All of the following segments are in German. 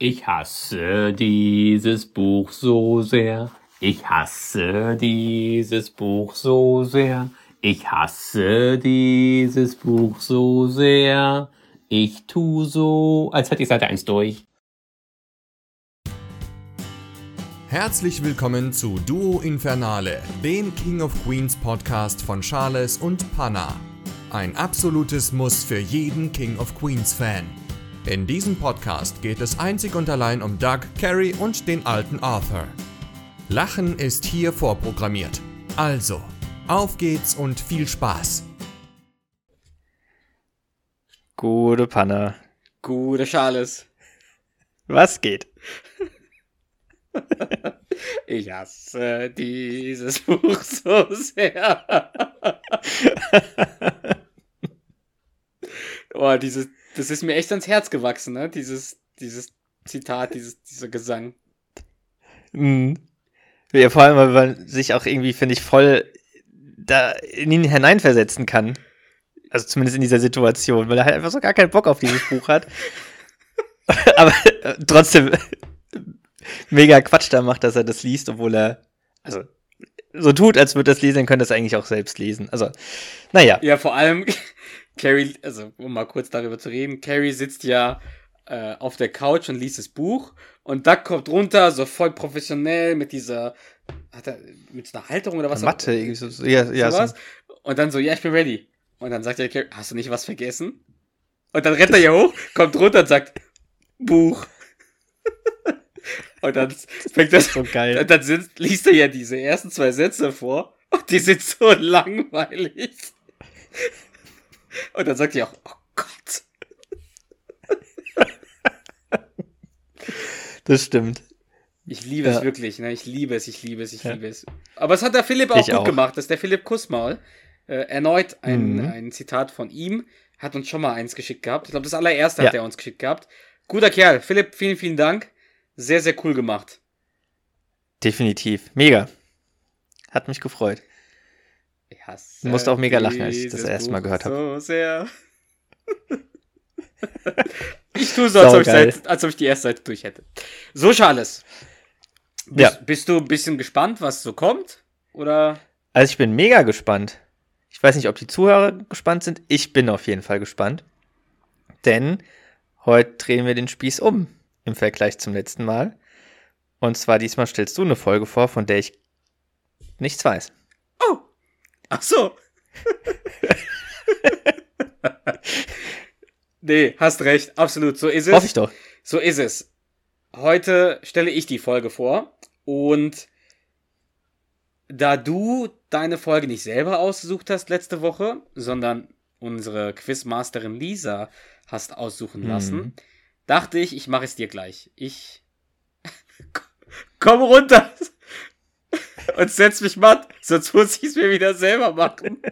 Ich hasse dieses Buch so sehr. Ich hasse dieses Buch so sehr. Ich hasse dieses Buch so sehr. Ich tu so, als hätte ich Seite 1 durch. Herzlich willkommen zu Duo Infernale, dem King of Queens Podcast von Charles und Panna. Ein absolutes Muss für jeden King of Queens Fan. In diesem Podcast geht es einzig und allein um Doug, Carrie und den alten Arthur. Lachen ist hier vorprogrammiert. Also, auf geht's und viel Spaß. Gute Panne. Gute Charles. Was geht? Ich hasse dieses Buch so sehr. oh, dieses, das ist mir echt ans Herz gewachsen, ne? Dieses, dieses Zitat, dieses, dieser Gesang. Mhm. Ja, vor allem, weil man sich auch irgendwie, finde ich, voll da in ihn hineinversetzen kann. Also zumindest in dieser Situation, weil er halt einfach so gar keinen Bock auf dieses Buch hat. Aber äh, trotzdem mega Quatsch da macht, dass er das liest, obwohl er also so tut, als würde es lesen, dann könnte er es eigentlich auch selbst lesen. Also, naja. Ja, vor allem Carrie, also um mal kurz darüber zu reden, Carrie sitzt ja äh, auf der Couch und liest das Buch und Doug kommt runter, so voll professionell mit dieser, hat er mit so einer Halterung oder was? Mathe, irgendwie so, ja, ja, sowas. So. Und dann so, ja, ich bin ready. Und dann sagt er, Carrie, hast du nicht was vergessen? Und dann rennt er hier hoch, kommt runter und sagt, Buch. und dann fängt das so geil. Dann, dann sind, liest er ja diese ersten zwei Sätze vor und die sind so langweilig. Und dann sagt er auch, oh Gott. Das stimmt. Ich liebe ja. es wirklich, ne? Ich liebe es, ich liebe es, ich ja. liebe es. Aber es hat der Philipp auch ich gut auch. gemacht. Das ist der Philipp Kussmaul. Äh, erneut ein, mhm. ein Zitat von ihm. Hat uns schon mal eins geschickt gehabt. Ich glaube, das allererste ja. hat er uns geschickt gehabt. Guter Kerl. Philipp, vielen, vielen Dank. Sehr, sehr cool gemacht. Definitiv. Mega. Hat mich gefreut. Ich hasse du musst auch mega lachen, als ich das erste Mal gehört habe. So sehr. ich tue so, als ob ich, seit, als ob ich, die erste Seite durch hätte. So, Charles. Bist, ja. bist du ein bisschen gespannt, was so kommt? Oder? Also, ich bin mega gespannt. Ich weiß nicht, ob die Zuhörer gespannt sind. Ich bin auf jeden Fall gespannt. Denn heute drehen wir den Spieß um im Vergleich zum letzten Mal. Und zwar diesmal stellst du eine Folge vor, von der ich nichts weiß. Ach so. nee, hast recht, absolut, so ist es. Hoffe ich doch. So ist es. Heute stelle ich die Folge vor und da du deine Folge nicht selber ausgesucht hast letzte Woche, sondern unsere Quizmasterin Lisa hast aussuchen lassen, mhm. dachte ich, ich mache es dir gleich. Ich komm runter und setz mich matt, sonst muss ich es mir wieder selber machen.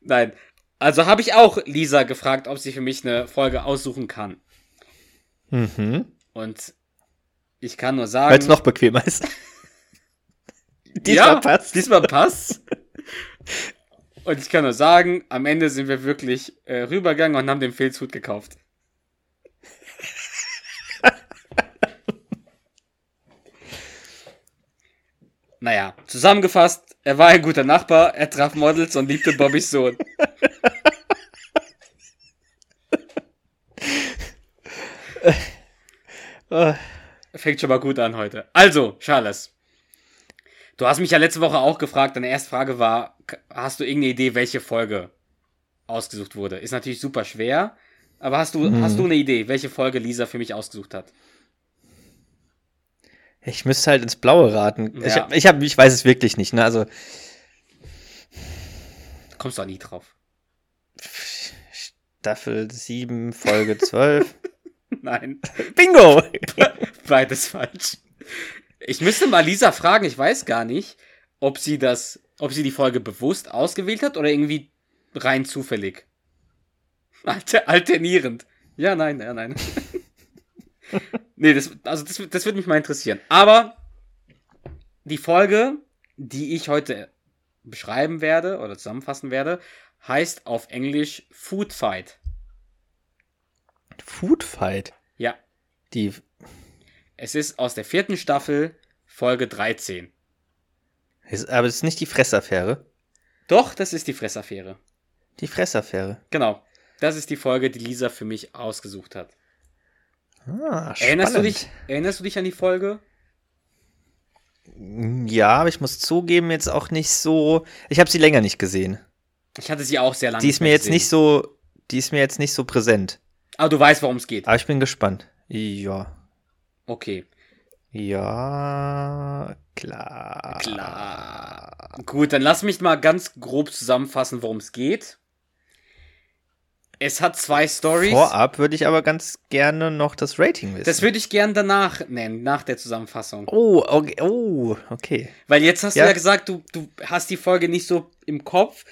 Nein. Also habe ich auch Lisa gefragt, ob sie für mich eine Folge aussuchen kann. Mhm. Und ich kann nur sagen. Weil es noch bequemer ist. diesmal ja, passt. Diesmal passt. Und ich kann nur sagen, am Ende sind wir wirklich äh, rübergegangen und haben den Filzhut gekauft. Naja, zusammengefasst, er war ein guter Nachbar, er traf Models und liebte Bobbys Sohn. Fängt schon mal gut an heute. Also, Charles. Du hast mich ja letzte Woche auch gefragt, deine erste Frage war, hast du irgendeine Idee, welche Folge ausgesucht wurde? Ist natürlich super schwer, aber hast du, hm. hast du eine Idee, welche Folge Lisa für mich ausgesucht hat? Ich müsste halt ins Blaue raten. Ja. Ich, ich, hab, ich weiß es wirklich nicht, ne? Also. Kommst du auch nie drauf. Staffel 7, Folge 12. Nein. Bingo! Beides falsch. Ich müsste mal Lisa fragen, ich weiß gar nicht, ob sie das, ob sie die Folge bewusst ausgewählt hat oder irgendwie rein zufällig. Alter, alternierend. Ja, nein, ja, nein. nee, das, also das, das würde mich mal interessieren. Aber die Folge, die ich heute beschreiben werde oder zusammenfassen werde, heißt auf Englisch Food Fight. Food Fight. Ja, Die. es ist aus der vierten Staffel, Folge 13. Ist, aber es ist nicht die Fressaffäre. Doch, das ist die Fressaffäre. Die Fressaffäre. Genau. Das ist die Folge, die Lisa für mich ausgesucht hat. Ah, Erinnerst du, dich, erinnerst du dich an die Folge? Ja, aber ich muss zugeben, jetzt auch nicht so. Ich habe sie länger nicht gesehen. Ich hatte sie auch sehr lange Die ist mir jetzt gesehen. nicht so. Die ist mir jetzt nicht so präsent. Aber du weißt, worum es geht. Aber ich bin gespannt. Ja. Okay. Ja, klar. Klar. Gut, dann lass mich mal ganz grob zusammenfassen, worum es geht. Es hat zwei Stories. Vorab würde ich aber ganz gerne noch das Rating wissen. Das würde ich gern danach nennen, nach der Zusammenfassung. oh, okay. Oh, okay. Weil jetzt hast Ja. du ja gesagt, du, du hast die Folge nicht so im Kopf.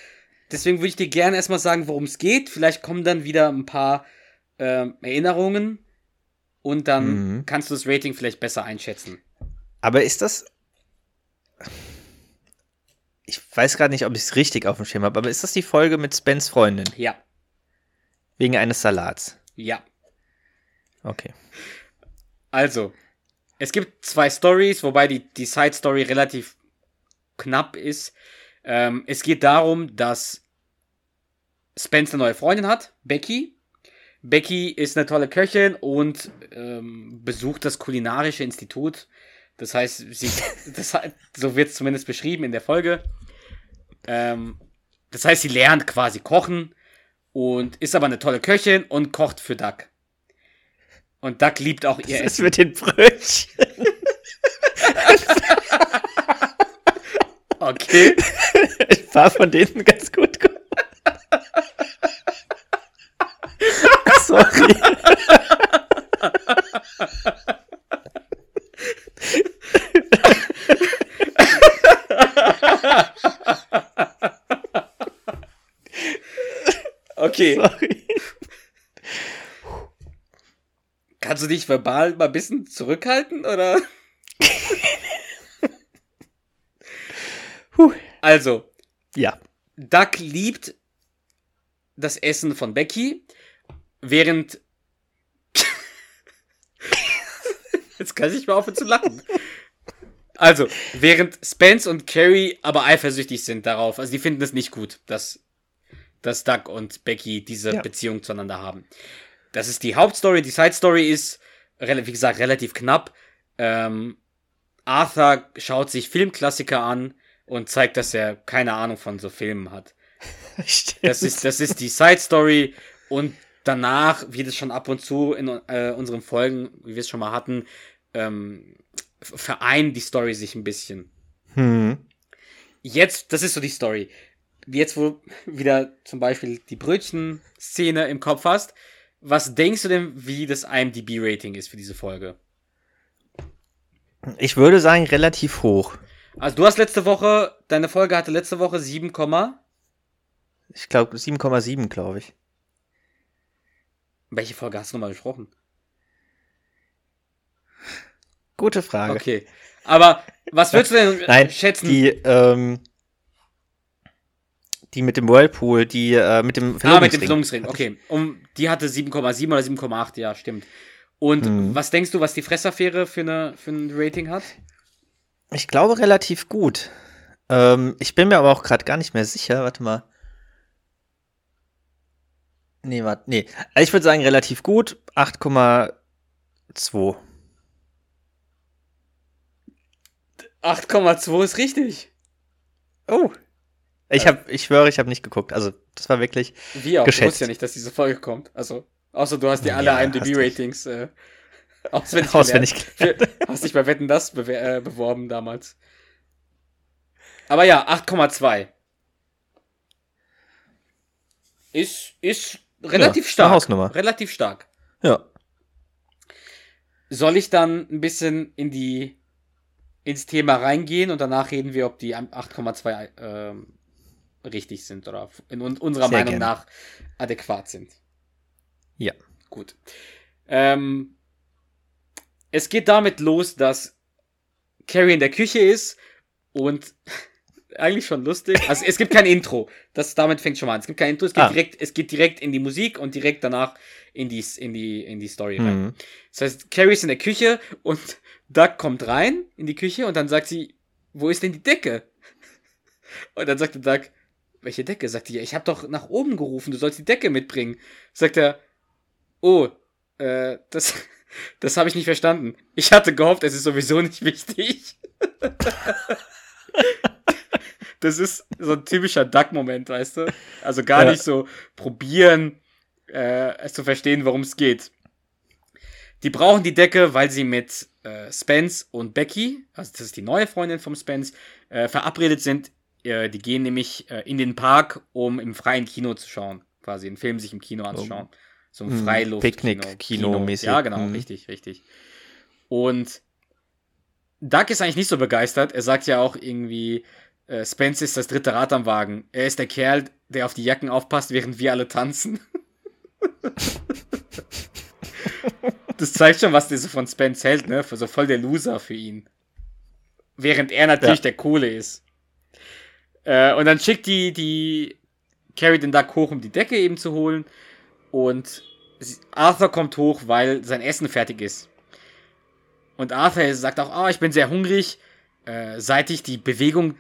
Deswegen würde ich dir gerne erstmal sagen, worum es geht. Vielleicht kommen dann wieder ein paar ähm, Erinnerungen und dann Mhm. kannst du das Rating vielleicht besser einschätzen. Aber ist das. Ich weiß gerade nicht, ob ich es richtig auf dem Schirm habe, aber ist das die Folge mit Spens Freundin? Ja, Wegen eines Salats. ja. Okay. Also, es gibt zwei Stories, wobei die, die Side-Story relativ knapp ist. Ähm, es geht darum, dass Spence eine neue Freundin hat, Becky. Becky ist eine tolle Köchin und ähm, besucht das kulinarische Institut. Das heißt, sie, das, so wird es zumindest beschrieben in der Folge. Ähm, das heißt, sie lernt quasi kochen und ist aber eine tolle Köchin und kocht für Duck. Und Duck liebt auch ihr Das Essen. mit den Brötchen. Okay. Ich war von denen ganz gut. Sorry. Okay. Sorry. Kannst du dich verbal mal ein bisschen zurückhalten, oder? Also, Ja. Duck liebt das Essen von Becky, während. Jetzt kann ich nicht mehr aufhören zu lachen. Also, während Spence und Carrie aber eifersüchtig sind darauf, also die finden es nicht gut, dass, dass Duck und Becky diese Ja. Beziehung zueinander haben. Das ist die Hauptstory. Die Side-Story ist, rela- wie gesagt, relativ knapp. Ähm, Arthur schaut sich Filmklassiker an und zeigt, dass er keine Ahnung von so Filmen hat. Das ist, das ist die Side Story und danach wird es schon ab und zu in äh, unseren Folgen, wie wir es schon mal hatten, ähm, v- vereinen die Story sich ein bisschen. Hm. Jetzt, das ist so die Story. Jetzt, wo wieder zum Beispiel die Brötchen-Szene im Kopf hast, was denkst du denn, wie das IMDb-Rating ist für diese Folge? Ich würde sagen, relativ hoch. Also du hast letzte Woche, deine Folge hatte letzte Woche 7, Ich glaube 7,7, glaube ich. welche Folge hast du nochmal besprochen? Gute Frage. Okay. Aber was würdest du denn Nein, schätzen? Die, ähm, die mit dem Whirlpool, die äh, mit dem Ah, mit dem Verlobungsring. Verlobungsring, okay. Um, die hatte 7,7 oder 7,8, ja, stimmt. Und Mhm. was denkst du, was die Fressaffäre für, eine, für ein Rating hat? Ich glaube relativ gut. Ähm, ich bin mir aber auch gerade gar nicht mehr sicher. Warte mal. Nee, warte, nee. Also ich würde sagen relativ gut. 8,2. 8,2 ist richtig. Oh. Ich habe, ich schwöre, ich habe nicht geguckt. Also, das war wirklich. Wie auch, du Geschätzt. wusstest ja nicht, dass diese Folge kommt. Also, außer du hast dir alle Ja, hast IMDb-Ratings äh, auswendig, Auswendig gelernt. Hast dich bei Wetten, das bewer äh, beworben damals. Aber ja, 8,2. Ist, ist relativ Ja, stark. Hausnummer. Relativ stark. Ja. Soll ich dann ein bisschen in die ins Thema reingehen und danach reden wir, ob die 8,2 ähm, richtig sind oder in un unserer Sehr Meinung gerne. nach adäquat sind. Ja. Gut. Ähm, es geht damit los, dass Carrie in der Küche ist und eigentlich schon lustig. Also es gibt kein Intro. Das damit fängt schon mal an. Es gibt kein Intro, es geht Ah. direkt, es geht direkt in die Musik und direkt danach in die, in die, in die Story rein. Mhm. Das heißt, Carrie ist in der Küche und Doug kommt rein in die Küche und dann sagt sie, wo ist denn die Decke? Und dann sagte Doug, welche Decke? Sagt die, ja, ich habe doch nach oben gerufen, du sollst die Decke mitbringen. Sagt er, oh, äh, das, das habe ich nicht verstanden. Ich hatte gehofft, es ist sowieso nicht wichtig. das ist so ein typischer Duck-Moment, weißt du? Also gar Ja. nicht so probieren, äh, es zu verstehen, worum es geht. Die brauchen die Decke, weil sie mit äh, Spence und Becky, also das ist die neue Freundin vom Spence, äh, verabredet sind. Äh, die gehen nämlich äh, in den Park, um im freien Kino zu schauen. Quasi einen Film sich im Kino anzuschauen. So ein Hm, Freiluft. Picknick-Kino-mäßig. Ja, genau, Hm. richtig, richtig. Und Doug ist eigentlich nicht so begeistert. Er sagt ja auch irgendwie, äh, Spence ist das dritte Rad am Wagen. Er ist der Kerl, der auf die Jacken aufpasst, während wir alle tanzen. das zeigt schon, was der so von Spence hält, ne? Für so voll der Loser für ihn. Während er natürlich Ja. der Coole ist. Äh, und dann schickt die, die Carrie den Duck hoch, um die Decke eben zu holen. Und Arthur kommt hoch, weil sein Essen fertig ist. Und Arthur sagt auch, ah, ich bin sehr hungrig, äh, seit ich die Bewegung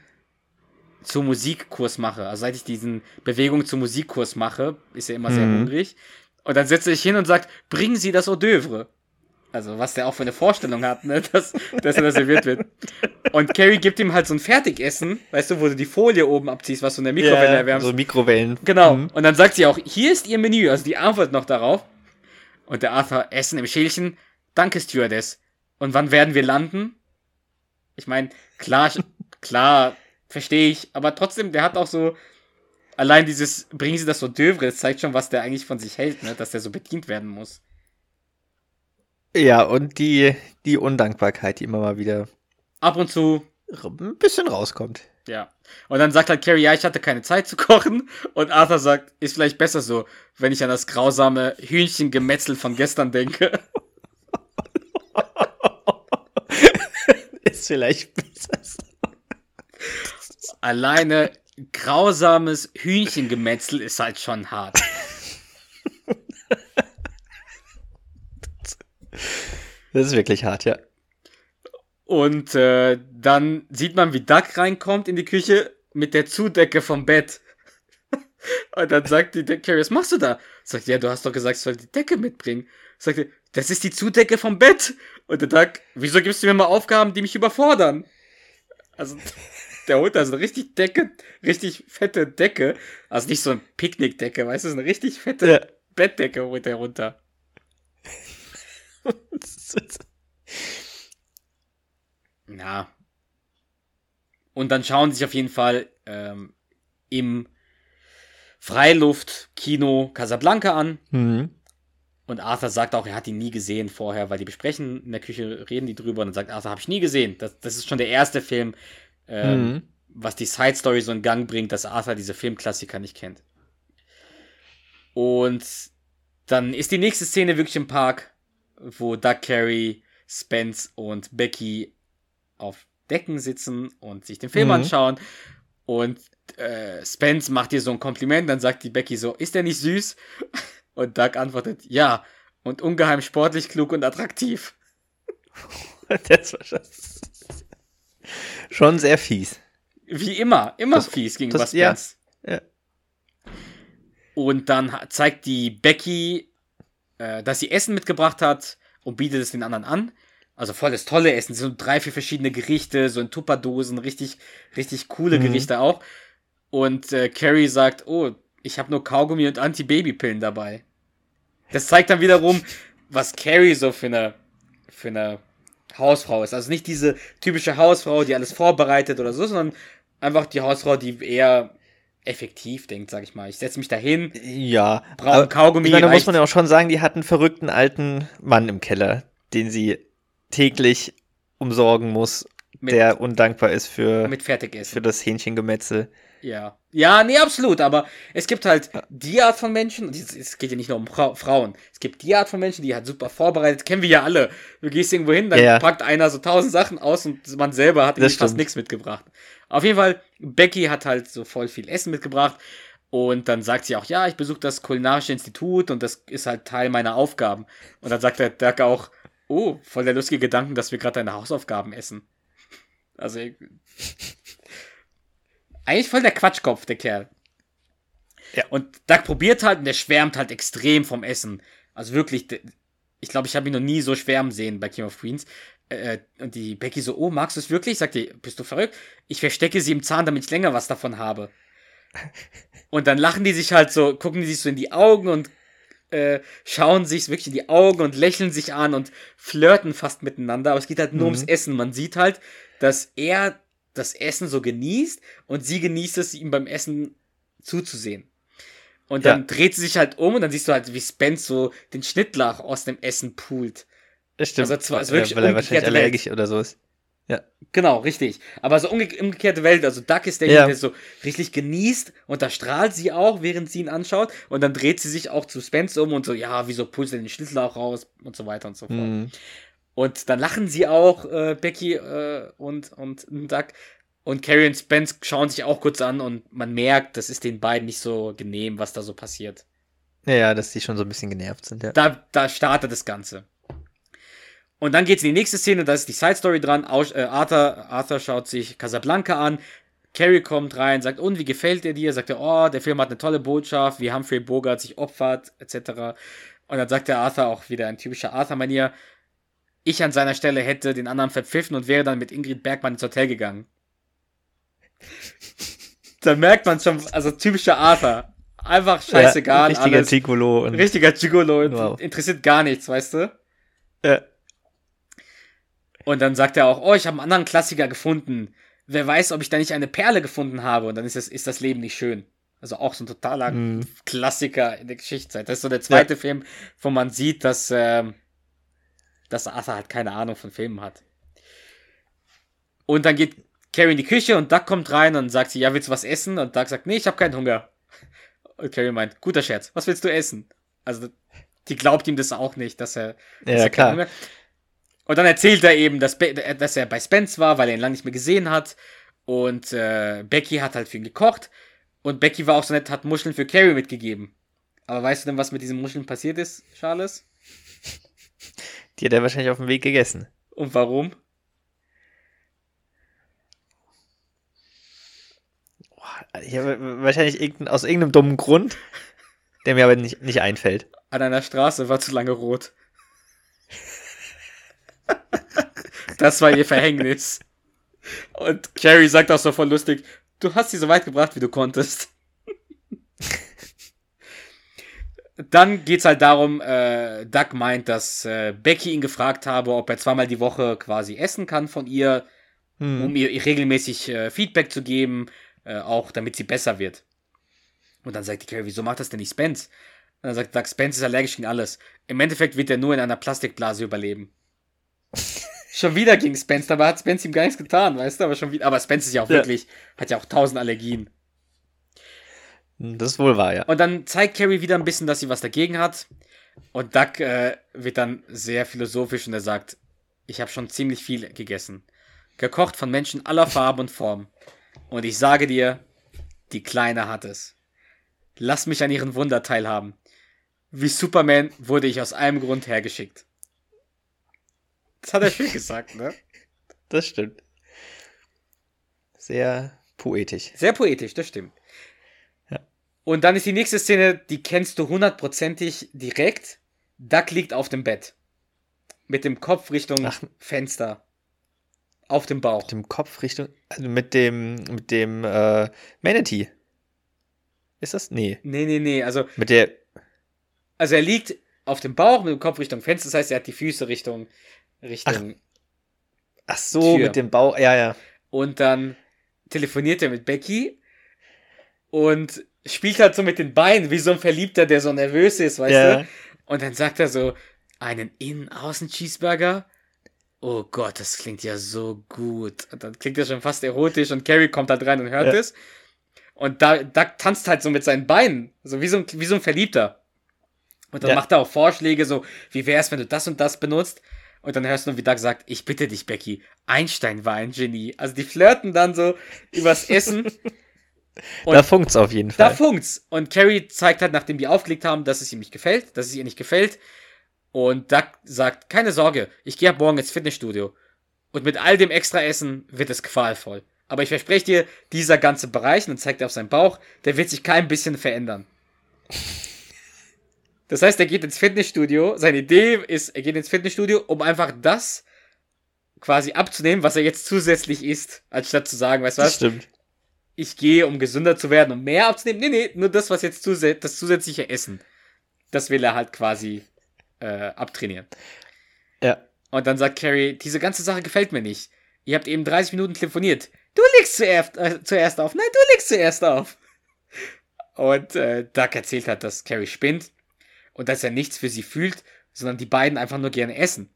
zum Musikkurs mache. Also seit ich diesen Bewegung zum Musikkurs mache, ist er immer sehr Mhm. hungrig. Und dann setzt er sich hin und sagt, bringen Sie das Hors d'oeuvre. Also was der auch für eine Vorstellung hat, ne? dass, dass er da serviert wird. Und Carrie gibt ihm halt so ein Fertigessen, weißt du, wo du die Folie oben abziehst, was du in der Mikrowelle Ja, erwärmst. so Mikrowellen. Genau. Mhm. Und dann sagt sie auch, hier ist ihr Menü, also die antwortet noch darauf. Und der Arthur, Essen im Schälchen. Danke, Stewardess. Und wann werden wir landen? Ich meine, klar, klar, verstehe ich, aber trotzdem, der hat auch so, allein dieses, bringen Sie das so d'oeuvre, das zeigt schon, was der eigentlich von sich hält, ne? dass der so bedient werden muss. Ja, und die, die Undankbarkeit, die immer mal wieder Ab und zu, ein bisschen rauskommt. ja. Und dann sagt halt Carrie, ja, ich hatte keine Zeit zu kochen. Und Arthur sagt, ist vielleicht besser so, wenn ich an das grausame Hühnchengemetzel von gestern denke. Ist vielleicht besser. Alleine grausames Hühnchengemetzel ist halt schon hart. Das ist wirklich hart, ja. Und äh, dann sieht man, wie Duck reinkommt in die Küche mit der Zudecke vom Bett. Und dann sagt die Carrie, was machst du da? Sagt, ja, du hast doch gesagt, ich soll die Decke mitbringen. Sagt das ist die Zudecke vom Bett. Und der Duck, wieso gibst du mir mal Aufgaben, die mich überfordern? Also, der holt also eine richtig Decke, richtig fette Decke. Also nicht so eine Picknickdecke, weißt du, so eine richtig fette Ja. Bettdecke holt er runter. Ja. Und dann schauen sich auf jeden Fall ähm, im Freiluftkino Casablanca an. Mhm. Und Arthur sagt auch, er hat ihn nie gesehen vorher, weil die besprechen in der Küche, reden die drüber und dann sagt Arthur, habe ich nie gesehen. Das, das ist schon der erste Film, ähm, Mhm. was die Side Story so in Gang bringt, dass Arthur diese Filmklassiker nicht kennt. Und dann ist die nächste Szene wirklich im Park, wo Doug Carey, Spence und Becky auf Decken sitzen und sich den Film Mhm. anschauen. Und äh, Spence macht ihr so ein Kompliment, dann sagt die Becky so, ist der nicht süß? Und Doug antwortet, ja. Und ungeheim sportlich, klug und attraktiv. Das war schon, schon sehr fies. Wie immer, immer Das- fies gegenüber das- ja, Spence. ja. Und dann zeigt die Becky, äh, dass sie Essen mitgebracht hat und bietet es den anderen an. Also voll das tolle Essen, so drei, vier verschiedene Gerichte, so in Tupperdosen, richtig, richtig coole Mhm. Gerichte auch. Und äh, Carrie sagt, oh, ich habe nur Kaugummi und Anti-Baby-Pillen dabei. Das zeigt dann wiederum, was Carrie so für eine, für eine Hausfrau ist. Also nicht diese typische Hausfrau, die alles vorbereitet oder so, sondern einfach die Hausfrau, die eher effektiv denkt, sag ich mal. Ich setze mich dahin, Ja. brauche Kaugummi. Ich meine, da muss man ja auch schon sagen, die hat einen verrückten alten Mann im Keller, den sie täglich umsorgen muss, Mit- der undankbar ist für, mit Fertigessen. für das Hähnchengemetzel. Ja. Ja, nee, absolut. Aber es gibt halt die Art von Menschen, und es geht ja nicht nur um Fra Frauen, es gibt die Art von Menschen, die halt super vorbereitet, kennen wir ja alle. Du gehst irgendwo hin, dann Ja. packt einer so tausend Sachen aus und man selber hat fast nichts mitgebracht. Auf jeden Fall Becky hat halt so voll viel Essen mitgebracht und dann sagt sie auch, ja, ich besuche das kulinarische Institut und das ist halt Teil meiner Aufgaben. Und dann sagt der Dirk auch, oh, voll der lustige Gedanken, dass wir gerade deine Hausaufgaben essen. Also, eigentlich voll der Quatschkopf, der Kerl. Ja. Und Doug probiert halt und der schwärmt halt extrem vom Essen. Also wirklich, ich glaube, ich habe ihn noch nie so schwärmen sehen bei King of Queens. Äh, und die Becky so, oh, magst du es wirklich? Sagt die, bist du verrückt? Ich verstecke sie im Zahn, damit ich länger was davon habe. Und dann lachen die sich halt so, gucken die sich so in die Augen und äh, schauen sich wirklich in die Augen und lächeln sich an und flirten fast miteinander. Aber es geht halt nur Mhm. ums Essen. Man sieht halt, dass er das Essen so genießt und sie genießt es, ihm beim Essen zuzusehen. Und dann Ja. dreht sie sich halt um und dann siehst du halt, wie Spence so den Schnittlauch aus dem Essen poolt. Das stimmt. Also zwar- also Ja, wirklich weil er wahrscheinlich Welt. allergisch oder so ist. Genau, richtig. Aber so umge umgekehrte Welt. Also Duck ist derjenige, Ja. der so richtig genießt und da strahlt sie auch, während sie ihn anschaut. Und dann dreht sie sich auch zu Spence um und so, ja, wieso pulst du den Schnittlauch raus und so weiter und so fort. Mhm. Und dann lachen sie auch, äh, Becky äh, und, und Duck. Und Carrie und Spence schauen sich auch kurz an und man merkt, das ist den beiden nicht so genehm, was da so passiert. Ja, ja, dass die schon so ein bisschen genervt sind, ja. Da, da startet das Ganze. Und dann geht's in die nächste Szene, da ist die Side Story dran. Äh, Arthur, Arthur schaut sich Casablanca an. Carrie kommt rein, sagt, und wie gefällt der dir? Sagt er, oh, der Film hat eine tolle Botschaft, wie Humphrey Bogart sich opfert, etc. Und dann sagt der Arthur auch wieder ein typischer Arthur-Manier. Ich an seiner Stelle hätte den anderen verpfiffen und wäre dann mit Ingrid Bergmann ins Hotel gegangen. da merkt man schon, also typischer Arthur. Einfach scheißegal, ja, richtiger alles. Ticolo und Richtiger Gigolo, Wow. interessiert gar nichts, weißt du? ja. Und dann sagt er auch, oh, ich habe einen anderen Klassiker gefunden. Wer weiß, ob ich da nicht eine Perle gefunden habe. Und dann ist das, ist das Leben nicht schön. Also auch so ein totaler Mhm. Klassiker in der Geschichtszeit. Das ist so der zweite Film, wo man sieht, dass, ähm, dass Arthur halt keine Ahnung von Filmen hat. Und dann geht Carrie in die Küche und Doug kommt rein und sagt sie, ja, willst du was essen? Und Doug sagt, nee, ich habe keinen Hunger. Und Carrie meint, guter Scherz, was willst du essen? Also, die glaubt ihm das auch nicht, dass er, dass Ja, er klar. Und dann erzählt er eben, dass, Be dass er bei Spence war, weil er ihn lange nicht mehr gesehen hat. Und äh, Becky hat halt für ihn gekocht. Und Becky war auch so nett, hat Muscheln für Carrie mitgegeben. Aber weißt du denn, was mit diesen Muscheln passiert ist, Charles? Die hat er wahrscheinlich auf dem Weg gegessen. Und warum? Wahrscheinlich irgendein, aus irgendeinem dummen Grund, der mir aber nicht, nicht einfällt. An einer Straße war zu lange rot. Das war ihr Verhängnis. Und Carrie sagt auch so voll lustig, du hast sie so weit gebracht, wie du konntest. Dann geht's halt darum, äh, Doug meint, dass äh, Becky ihn gefragt habe, ob er zweimal die Woche quasi essen kann von ihr, Hm. um ihr, ihr regelmäßig äh, Feedback zu geben, äh, auch damit sie besser wird. Und dann sagt die Carrie, wieso macht das denn nicht Spence? Und dann sagt Doug, Spence ist allergisch gegen alles. Im Endeffekt wird er nur in einer Plastikblase überleben. schon wieder gegen Spence, dabei hat Spence ihm gar nichts getan, weißt du, aber schon wieder. Aber Spence ist ja auch Ja. wirklich, hat ja auch tausend Allergien. Das ist wohl wahr, ja. Und dann zeigt Carrie wieder ein bisschen, dass sie was dagegen hat. Und Doug äh, wird dann sehr philosophisch und er sagt, ich habe schon ziemlich viel gegessen. Gekocht von Menschen aller Farben und Formen. Und ich sage dir, die Kleine hat es. Lass mich an ihren Wunder teilhaben. Wie Superman wurde ich aus einem Grund hergeschickt. Das hat er schön gesagt, ne? Das stimmt. Sehr poetisch. Sehr poetisch, das stimmt. Ja. Und dann ist die nächste Szene, die kennst du hundertprozentig direkt. Duck liegt auf dem Bett. Mit dem Kopf Richtung Ach. Fenster. Auf dem Bauch. Mit dem Kopf Richtung, also mit dem, mit dem, äh, Manatee. Ist das? Nee. Nee, nee, nee. Also, Mit der, also er liegt auf dem Bauch mit dem Kopf Richtung Fenster. Das heißt, er hat die Füße Richtung. Richtung. ach so, Tür. mit dem Bauch, ja, ja. Und dann telefoniert er mit Becky. Und spielt halt so mit den Beinen, wie so ein Verliebter, der so nervös ist, weißt Ja. du? Und dann sagt er so, einen Innen-Außen-Cheeseburger? Oh Gott, das klingt ja so gut. Und dann klingt das schon fast erotisch und Carrie kommt halt rein und hört Ja. es. Und da, da tanzt halt so mit seinen Beinen, so wie so ein, wie so ein Verliebter. Und dann Ja. macht er auch Vorschläge, so, wie wär's, wenn du das und das benutzt? Und dann hörst du nur, wie Doug sagt, ich bitte dich, Becky, Einstein war ein Genie. Also die flirten dann so übers Essen. Und da funkt's auf jeden da Fall. funkt's. Und Carrie zeigt halt, nachdem die aufgelegt haben, dass es ihm nicht gefällt, dass es ihr nicht gefällt. Und Doug sagt, keine Sorge, ich gehe ab morgen ins Fitnessstudio. Und mit all dem extra Essen wird es qualvoll. Aber ich verspreche dir, dieser ganze Bereich, und dann zeigt er auf seinen Bauch, der wird sich kein bisschen verändern. Das heißt, er geht ins Fitnessstudio. Seine Idee ist, er geht ins Fitnessstudio, um einfach das quasi abzunehmen, was er jetzt zusätzlich isst, anstatt zu sagen, weißt du was? stimmt. ich gehe, um gesünder zu werden, um mehr abzunehmen. Nee, nee, nur das, was jetzt zusä das zusätzliche Essen. Das will er halt quasi äh, abtrainieren. Ja. Und dann sagt Carrie, diese ganze Sache gefällt mir nicht. Ihr habt eben 30 Minuten telefoniert. Du legst zuerst, äh, zuerst auf. Nein, du legst zuerst auf. Und äh, Doug erzählt hat, dass Carrie spinnt und dass er nichts für sie fühlt, sondern die beiden einfach nur gerne essen.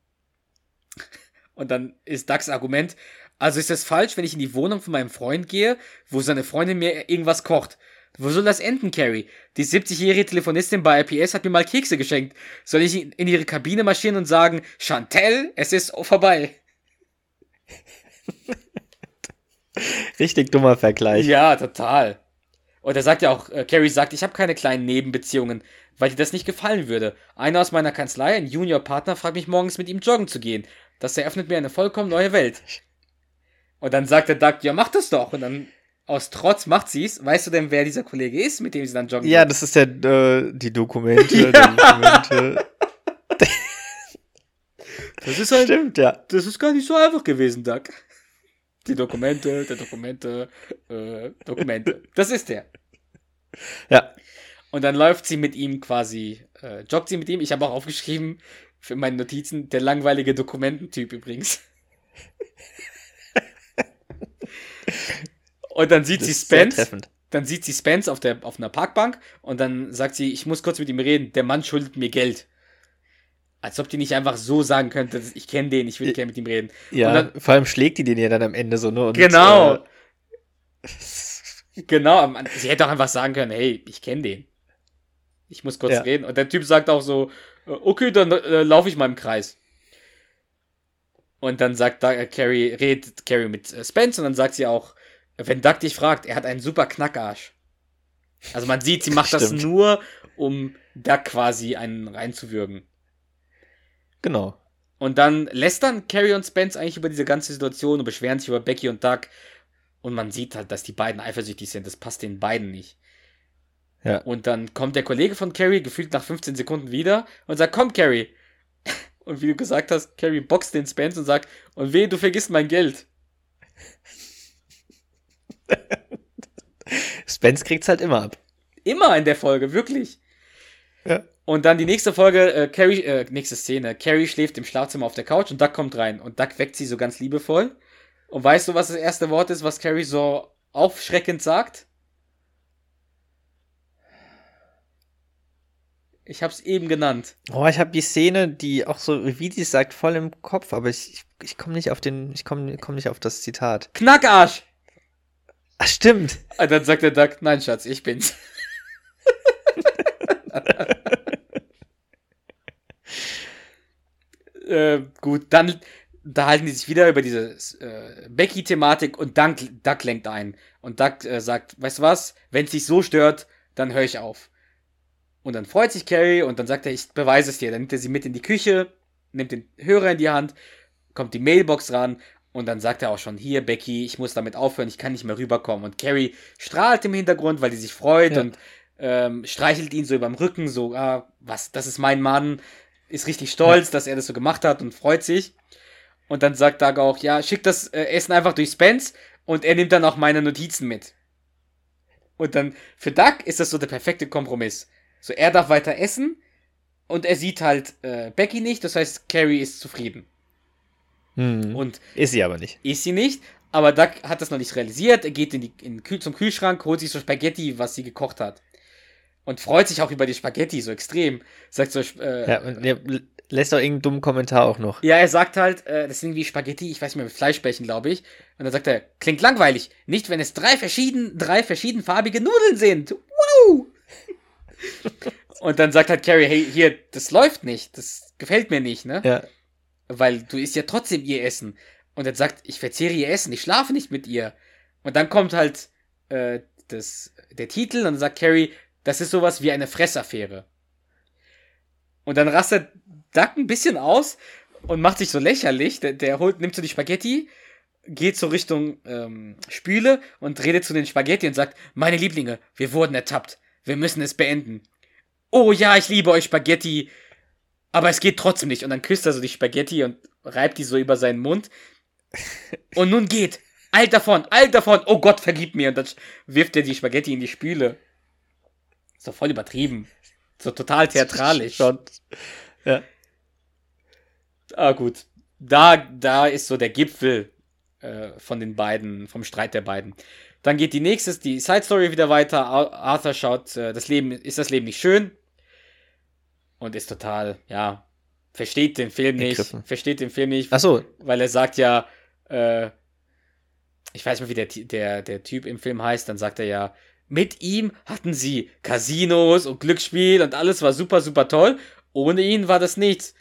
Und dann ist Dougs Argument, also ist es falsch, wenn ich in die Wohnung von meinem Freund gehe, wo seine Freundin mir irgendwas kocht. Wo soll das enden, Carrie? Die 70-jährige Telefonistin bei IPS hat mir mal Kekse geschenkt. Soll ich in ihre Kabine marschieren und sagen, Chantel, es ist vorbei? Richtig dummer Vergleich. Ja, total. Und er sagt ja auch, äh, Carrie sagt, ich habe keine kleinen Nebenbeziehungen, weil dir das nicht gefallen würde. Einer aus meiner Kanzlei, ein Juniorpartner, fragt mich morgens mit ihm joggen zu gehen. Das eröffnet mir eine vollkommen neue Welt. Und dann sagt der Doug, ja, mach das doch. Und dann aus Trotz macht sie's. Weißt du denn, wer dieser Kollege ist, mit dem sie dann joggen Ja, geht? das ist der, äh, die Dokumente. Ja. Die Dokumente. das ist halt, Stimmt, ja. das ist gar nicht so einfach gewesen, Doug. Die Dokumente, der Dokumente, äh, Dokumente. Das ist der. Ja. Und dann läuft sie mit ihm quasi, äh, joggt sie mit ihm. Ich habe auch aufgeschrieben für meine Notizen, der langweilige Dokumententyp übrigens. und dann sieht Das sie Spence, dann sieht sie Spence auf, der, auf einer Parkbank und dann sagt sie, ich muss kurz mit ihm reden, der Mann schuldet mir Geld. Als ob die nicht einfach so sagen könnte, ich kenne den, ich will gerne mit ihm reden. Ja, Und dann- vor allem schlägt die den ja dann am Ende so, ne? Und, Genau. Äh, Genau, sie hätte auch einfach sagen können, hey, ich kenne den. Ich muss kurz Ja. reden. Und der Typ sagt auch so, äh, okay, dann äh, laufe ich mal im Kreis. Und dann sagt da, äh, Carrie, redet Carrie mit äh, Spence und dann sagt sie auch, wenn Doug dich fragt, er hat einen super Knackarsch. Also man sieht, sie macht das nur, um Doug quasi einen reinzuwürgen. Genau. Und dann lästern Carrie und Spence eigentlich über diese ganze Situation und beschweren sich über Becky und Doug. Und man sieht halt, dass die beiden eifersüchtig sind. Das passt den beiden nicht. Ja. Und dann kommt der Kollege von Carrie gefühlt nach 15 Sekunden wieder und sagt, komm Carrie. Und wie du gesagt hast, Carrie boxt den Spence und sagt, und weh, du vergisst mein Geld. Spence kriegt's halt immer ab. Immer in der Folge, wirklich. Ja. Und dann die nächste Folge, äh, Carrie, äh, nächste Szene. Carrie schläft im Schlafzimmer auf der Couch und Doug kommt rein. Und Doug weckt sie so ganz liebevoll. Und weißt du, was das erste Wort ist, was Carrie so aufschreckend sagt? Ich hab's eben genannt. Oh, ich habe die Szene, die auch so, wie sie sagt, voll im Kopf, aber ich, ich, komme nicht auf den, ich komme komm nicht auf das Zitat. Knackarsch! Ach, stimmt. Und dann sagt der Doug, nein, Schatz, ich bin's. äh, gut, dann unterhalten die sich wieder über diese äh, Becky-Thematik und Doug, Doug lenkt ein. Und Doug äh, sagt, weißt du was, wenn es dich so stört, dann höre ich auf. Und dann freut sich Carrie und dann sagt er, ich beweise es dir. Dann nimmt er sie mit in die Küche, nimmt den Hörer in die Hand, kommt die Mailbox ran und dann sagt er auch schon, hier Becky, ich muss damit aufhören, ich kann nicht mehr rüberkommen. Und Carrie strahlt im Hintergrund, weil die sich freut Ja. und ähm, streichelt ihn so überm Rücken, so, ah, was, das ist mein Mann, ist richtig stolz, dass er das so gemacht hat und freut sich. Und dann sagt Doug auch, ja, schick das äh, Essen einfach durch Spence und er nimmt dann auch meine Notizen mit. Und dann, für Doug ist das so der perfekte Kompromiss. So, er darf weiter essen und er sieht halt äh, Becky nicht, das heißt, Carrie ist zufrieden. Hm. Und Ist sie aber nicht. ist sie nicht, aber Doug hat das noch nicht realisiert. Er geht in die, in zum Kühlschrank, holt sich so Spaghetti, was sie gekocht hat. Und freut sich auch über die Spaghetti so extrem. Sagt so, äh, Ja, und er lässt auch irgendeinen dummen Kommentar auch noch. Ja, er sagt halt, äh, das sind wie Spaghetti, ich weiß nicht mehr, mit Fleischbällchen, glaube ich. Und dann sagt er, klingt langweilig. Nicht, wenn es drei verschieden, drei verschiedenfarbige Nudeln sind. Wow! Und dann sagt halt Carrie, hey, hier, das läuft nicht. Das gefällt mir nicht, ne? Ja. weil du isst ja trotzdem ihr Essen. Und er sagt, ich verzehre ihr Essen, ich schlafe nicht mit ihr. Und dann kommt halt äh, das, der Titel und dann sagt Carrie, das ist sowas wie eine Fressaffäre. Und dann rastet Duck ein bisschen aus und macht sich so lächerlich. Der, der holt, nimmt so die Spaghetti, geht so Richtung ähm, Spüle und redet zu den Spaghetti und sagt, meine Lieblinge, wir wurden ertappt. Wir müssen es beenden. Oh ja, ich liebe euch Spaghetti. Aber es geht trotzdem nicht. Und dann küsst er so die Spaghetti und reibt die so über seinen Mund. Und nun geht. Alt davon, alt davon. Oh Gott, vergib mir. Und dann wirft er die Spaghetti in die Spüle. So voll übertrieben. So total theatralisch. Schon. Ja. Ah, gut. Da, da ist so der Gipfel äh, von den beiden, vom Streit der beiden. Dann geht die nächste, die Side Story wieder weiter. Ar- Arthur schaut, äh, das Leben, ist das Leben nicht schön? Und ist total, ja, versteht den Film nicht, Ergriffen. versteht den Film nicht, Ach so, weil er sagt ja, äh, ich weiß nicht, wie der, der, der Typ im Film heißt, dann sagt er ja, mit ihm hatten sie Casinos und Glücksspiel und alles war super, super toll. Ohne ihn war das nichts.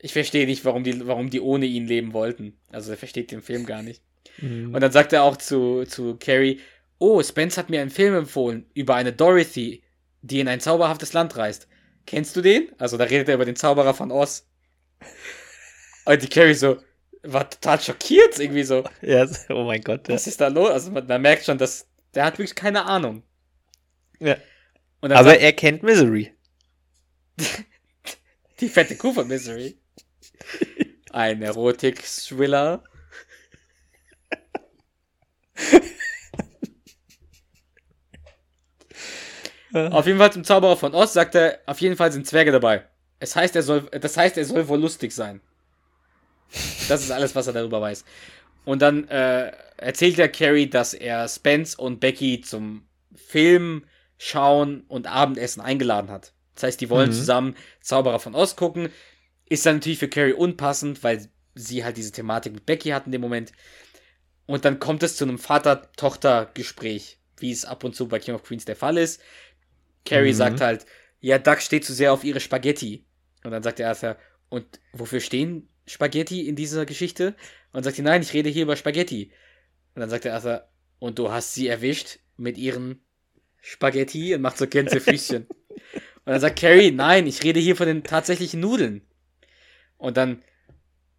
Ich verstehe nicht, warum die, warum die ohne ihn leben wollten. Also er versteht den Film gar nicht. Mhm. Und dann sagt er auch zu, zu Carrie, oh, Spence hat mir einen Film empfohlen über eine Dorothy, die in ein zauberhaftes Land reist. Kennst du den? Also da redet er über den Zauberer von Oz. Und die Carrie so, war total schockiert irgendwie so. ja, oh mein Gott. Ja. Was ist da los? Also man, man merkt schon, dass der hat wirklich keine Ahnung. Ja. Aber sagt er kennt Misery. die fette Kuh von Misery. Ein Erotik-Thriller. Auf jeden Fall zum Zauberer von Oz sagt er, auf jeden Fall sind Zwerge dabei. Es heißt, er soll, das heißt, er soll wohl lustig sein. Das ist alles, was er darüber weiß. Und dann äh, erzählt er Carrie, dass er Spence und Becky zum Film schauen und Abendessen eingeladen hat. Das heißt, die wollen Mhm. zusammen Zauberer von Oz gucken. Ist dann natürlich für Carrie unpassend, weil sie halt diese Thematik mit Becky hat in dem Moment. Und dann kommt es zu einem Vater-Tochter-Gespräch, wie es ab und zu bei King of Queens der Fall ist. Carrie Mhm. sagt halt, ja, Duck steht zu sehr auf ihre Spaghetti. Und dann sagt der Arthur, und wofür stehen Spaghetti in dieser Geschichte? Und sagt sie, nein, ich rede hier über Spaghetti. Und dann sagt der Arthur, und du hast sie erwischt mit ihren Spaghetti und macht so Gänsefüßchen. und dann sagt Carrie, nein, ich rede hier von den tatsächlichen Nudeln. Und dann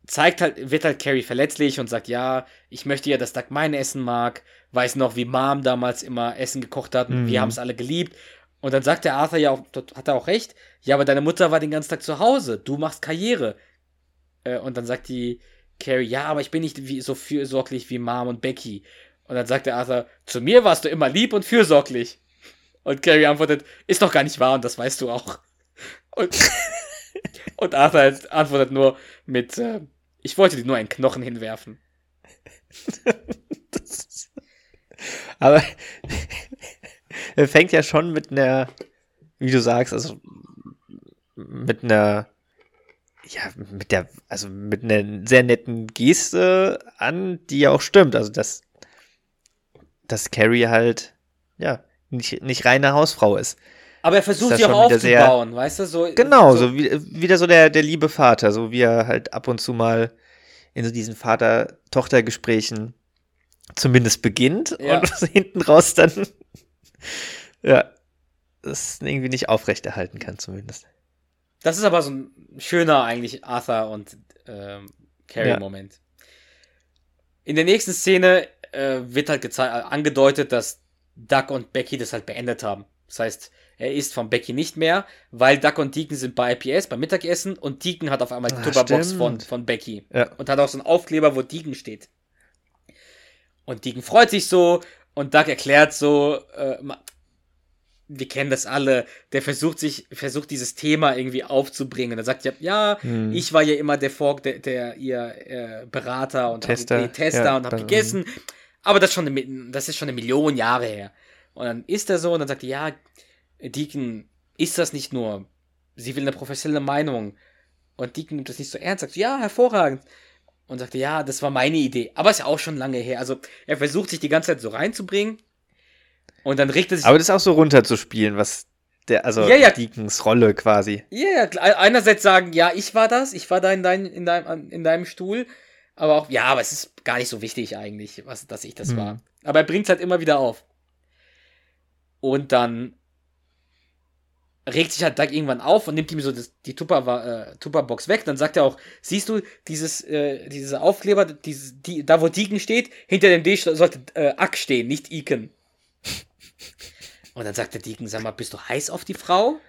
zeigt halt, wird halt Carrie verletzlich und sagt, ja, ich möchte ja, dass Doug mein Essen mag, weiß noch, wie Mom damals immer Essen gekocht hat und Mhm. wir haben es alle geliebt. Und dann sagt der Arthur ja auch, hat er auch recht, ja, aber deine Mutter war den ganzen Tag zu Hause, du machst Karriere. Äh, und dann sagt die Carrie, ja, aber ich bin nicht wie, so fürsorglich wie Mom und Becky. Und dann sagt der Arthur, zu mir warst du immer lieb und fürsorglich. Und Carrie antwortet, ist doch gar nicht wahr und das weißt du auch. Und, und Arthur halt antwortet nur mit, äh, ich wollte dir nur einen Knochen hinwerfen. Ist- Aber er fängt ja schon mit einer, wie du sagst, also mit einer, ja, mit der, also mit einer sehr netten Geste an, die ja auch stimmt. Also dass, dass Carrie halt, ja, nicht, nicht reine Hausfrau ist. Aber er versucht sie auch wieder sehr- aufzubauen, weißt du? So, Genau, so, so, wie, wieder so der, der liebe Vater, so wie er halt ab und zu mal in so diesen Vater-Tochter-Gesprächen zumindest beginnt Ja. und hinten raus dann, ja, das irgendwie nicht aufrechterhalten kann zumindest. Das ist aber so ein schöner eigentlich Arthur und ähm, Carrie-Moment. In der nächsten Szene äh, wird halt angedeutet, dass Duck und Becky das halt beendet haben. Das heißt, er isst von Becky nicht mehr, weil Duck und Deacon sind bei IPS beim Mittagessen und Deacon hat auf einmal die Ah, Tupperbox von, von Becky. Ja. Und hat auch so einen Aufkleber, wo Deacon steht. Und Deacon freut sich so und Doug erklärt so, äh, wir kennen das alle, der versucht sich, versucht dieses Thema irgendwie aufzubringen. Er sagt ja, ja, Hm. ich war ja immer der Fork, der, der ihr äh, Berater und Tester, hab, nee, Tester ja, und hab gegessen. Aber das, ist schon eine, das ist schon eine Million Jahre her. Und dann ist er so und dann sagt er, ja, Deacon, ist das nicht nur? Sie will eine professionelle Meinung. Und Deacon nimmt das nicht so ernst, sagt, ja, hervorragend. Und sagte, ja, das war meine Idee. Aber ist ja auch schon lange her. Also er versucht sich die ganze Zeit so reinzubringen. Und dann regt er sich. Aber das ist auch so runterzuspielen, was der, also Ja, ja. Deacons Rolle quasi. Ja, ja, einerseits sagen, ja, ich war das, ich war da in, dein, in, deinem, in deinem Stuhl, aber auch, ja, aber es ist gar nicht so wichtig eigentlich, was, dass ich das Hm. war. Aber er bringt es halt immer wieder auf. Und dann regt sich halt Doug irgendwann auf und nimmt ihm so das, die Tupper, äh, Tupperbox weg. Dann sagt er auch, siehst du, dieses, äh, diese Aufkleber, dieses, die, da wo Deacon steht, hinter dem D sollte äh, Ack stehen, nicht Icon. Und dann sagt der Deacon, sag mal, bist du heiß auf die Frau?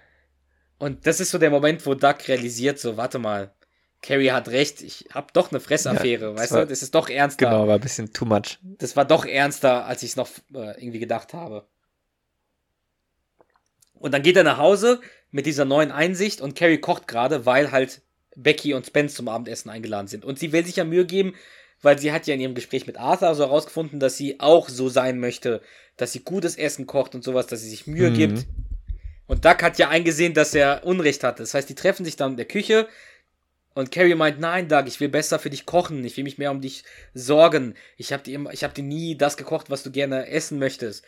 Und das ist so der Moment, wo Doug realisiert, so, warte mal, Carrie hat recht, ich hab doch eine Fressaffäre, Ja, weißt war- du? Das ist doch ernster. Genau, war ein bisschen too much. Das war doch ernster, als ich es noch äh, irgendwie gedacht habe. Und dann geht er nach Hause mit dieser neuen Einsicht und Carrie kocht gerade, weil halt Becky und Spence zum Abendessen eingeladen sind. Und sie will sich ja Mühe geben, weil sie hat ja in ihrem Gespräch mit Arthur so herausgefunden, dass sie auch so sein möchte, dass sie gutes Essen kocht und sowas, dass sie sich Mühe Mhm. gibt. Und Doug hat ja eingesehen, dass er Unrecht hatte. Das heißt, die treffen sich dann in der Küche und Carrie meint, nein, Doug, ich will besser für dich kochen. Ich will mich mehr um dich sorgen. Ich habe dir, ich hab dir nie das gekocht, was du gerne essen möchtest.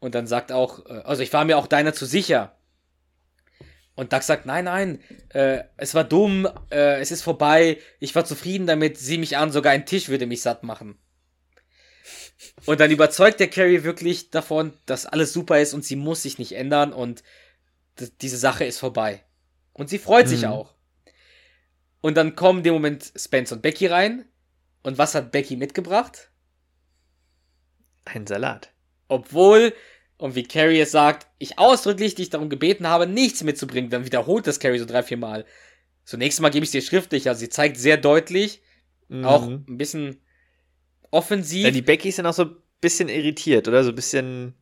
Und dann sagt auch, äh, also ich war mir auch deiner zu sicher. Und Doug sagt, nein, nein, äh, es war dumm, äh, es ist vorbei, ich war zufrieden damit, sieh mich an, sogar ein Tisch würde mich satt machen. Und dann überzeugt der Carrie wirklich davon, dass alles super ist und sie muss sich nicht ändern und diese Sache ist vorbei. Und sie freut sich Mhm. auch. Und dann kommen in dem Moment Spence und Becky rein. Und was hat Becky mitgebracht? Ein Salat. Obwohl, und wie Carrie es sagt, ich ausdrücklich dich darum gebeten habe, nichts mitzubringen. Dann wiederholt das Carrie so drei, vier Mal. So, nächstes Mal gebe ich es dir schriftlich. Also sie zeigt sehr deutlich, auch Mhm. ein bisschen offensiv. Ja, die Becky sind auch so ein bisschen irritiert, oder? So ein bisschen.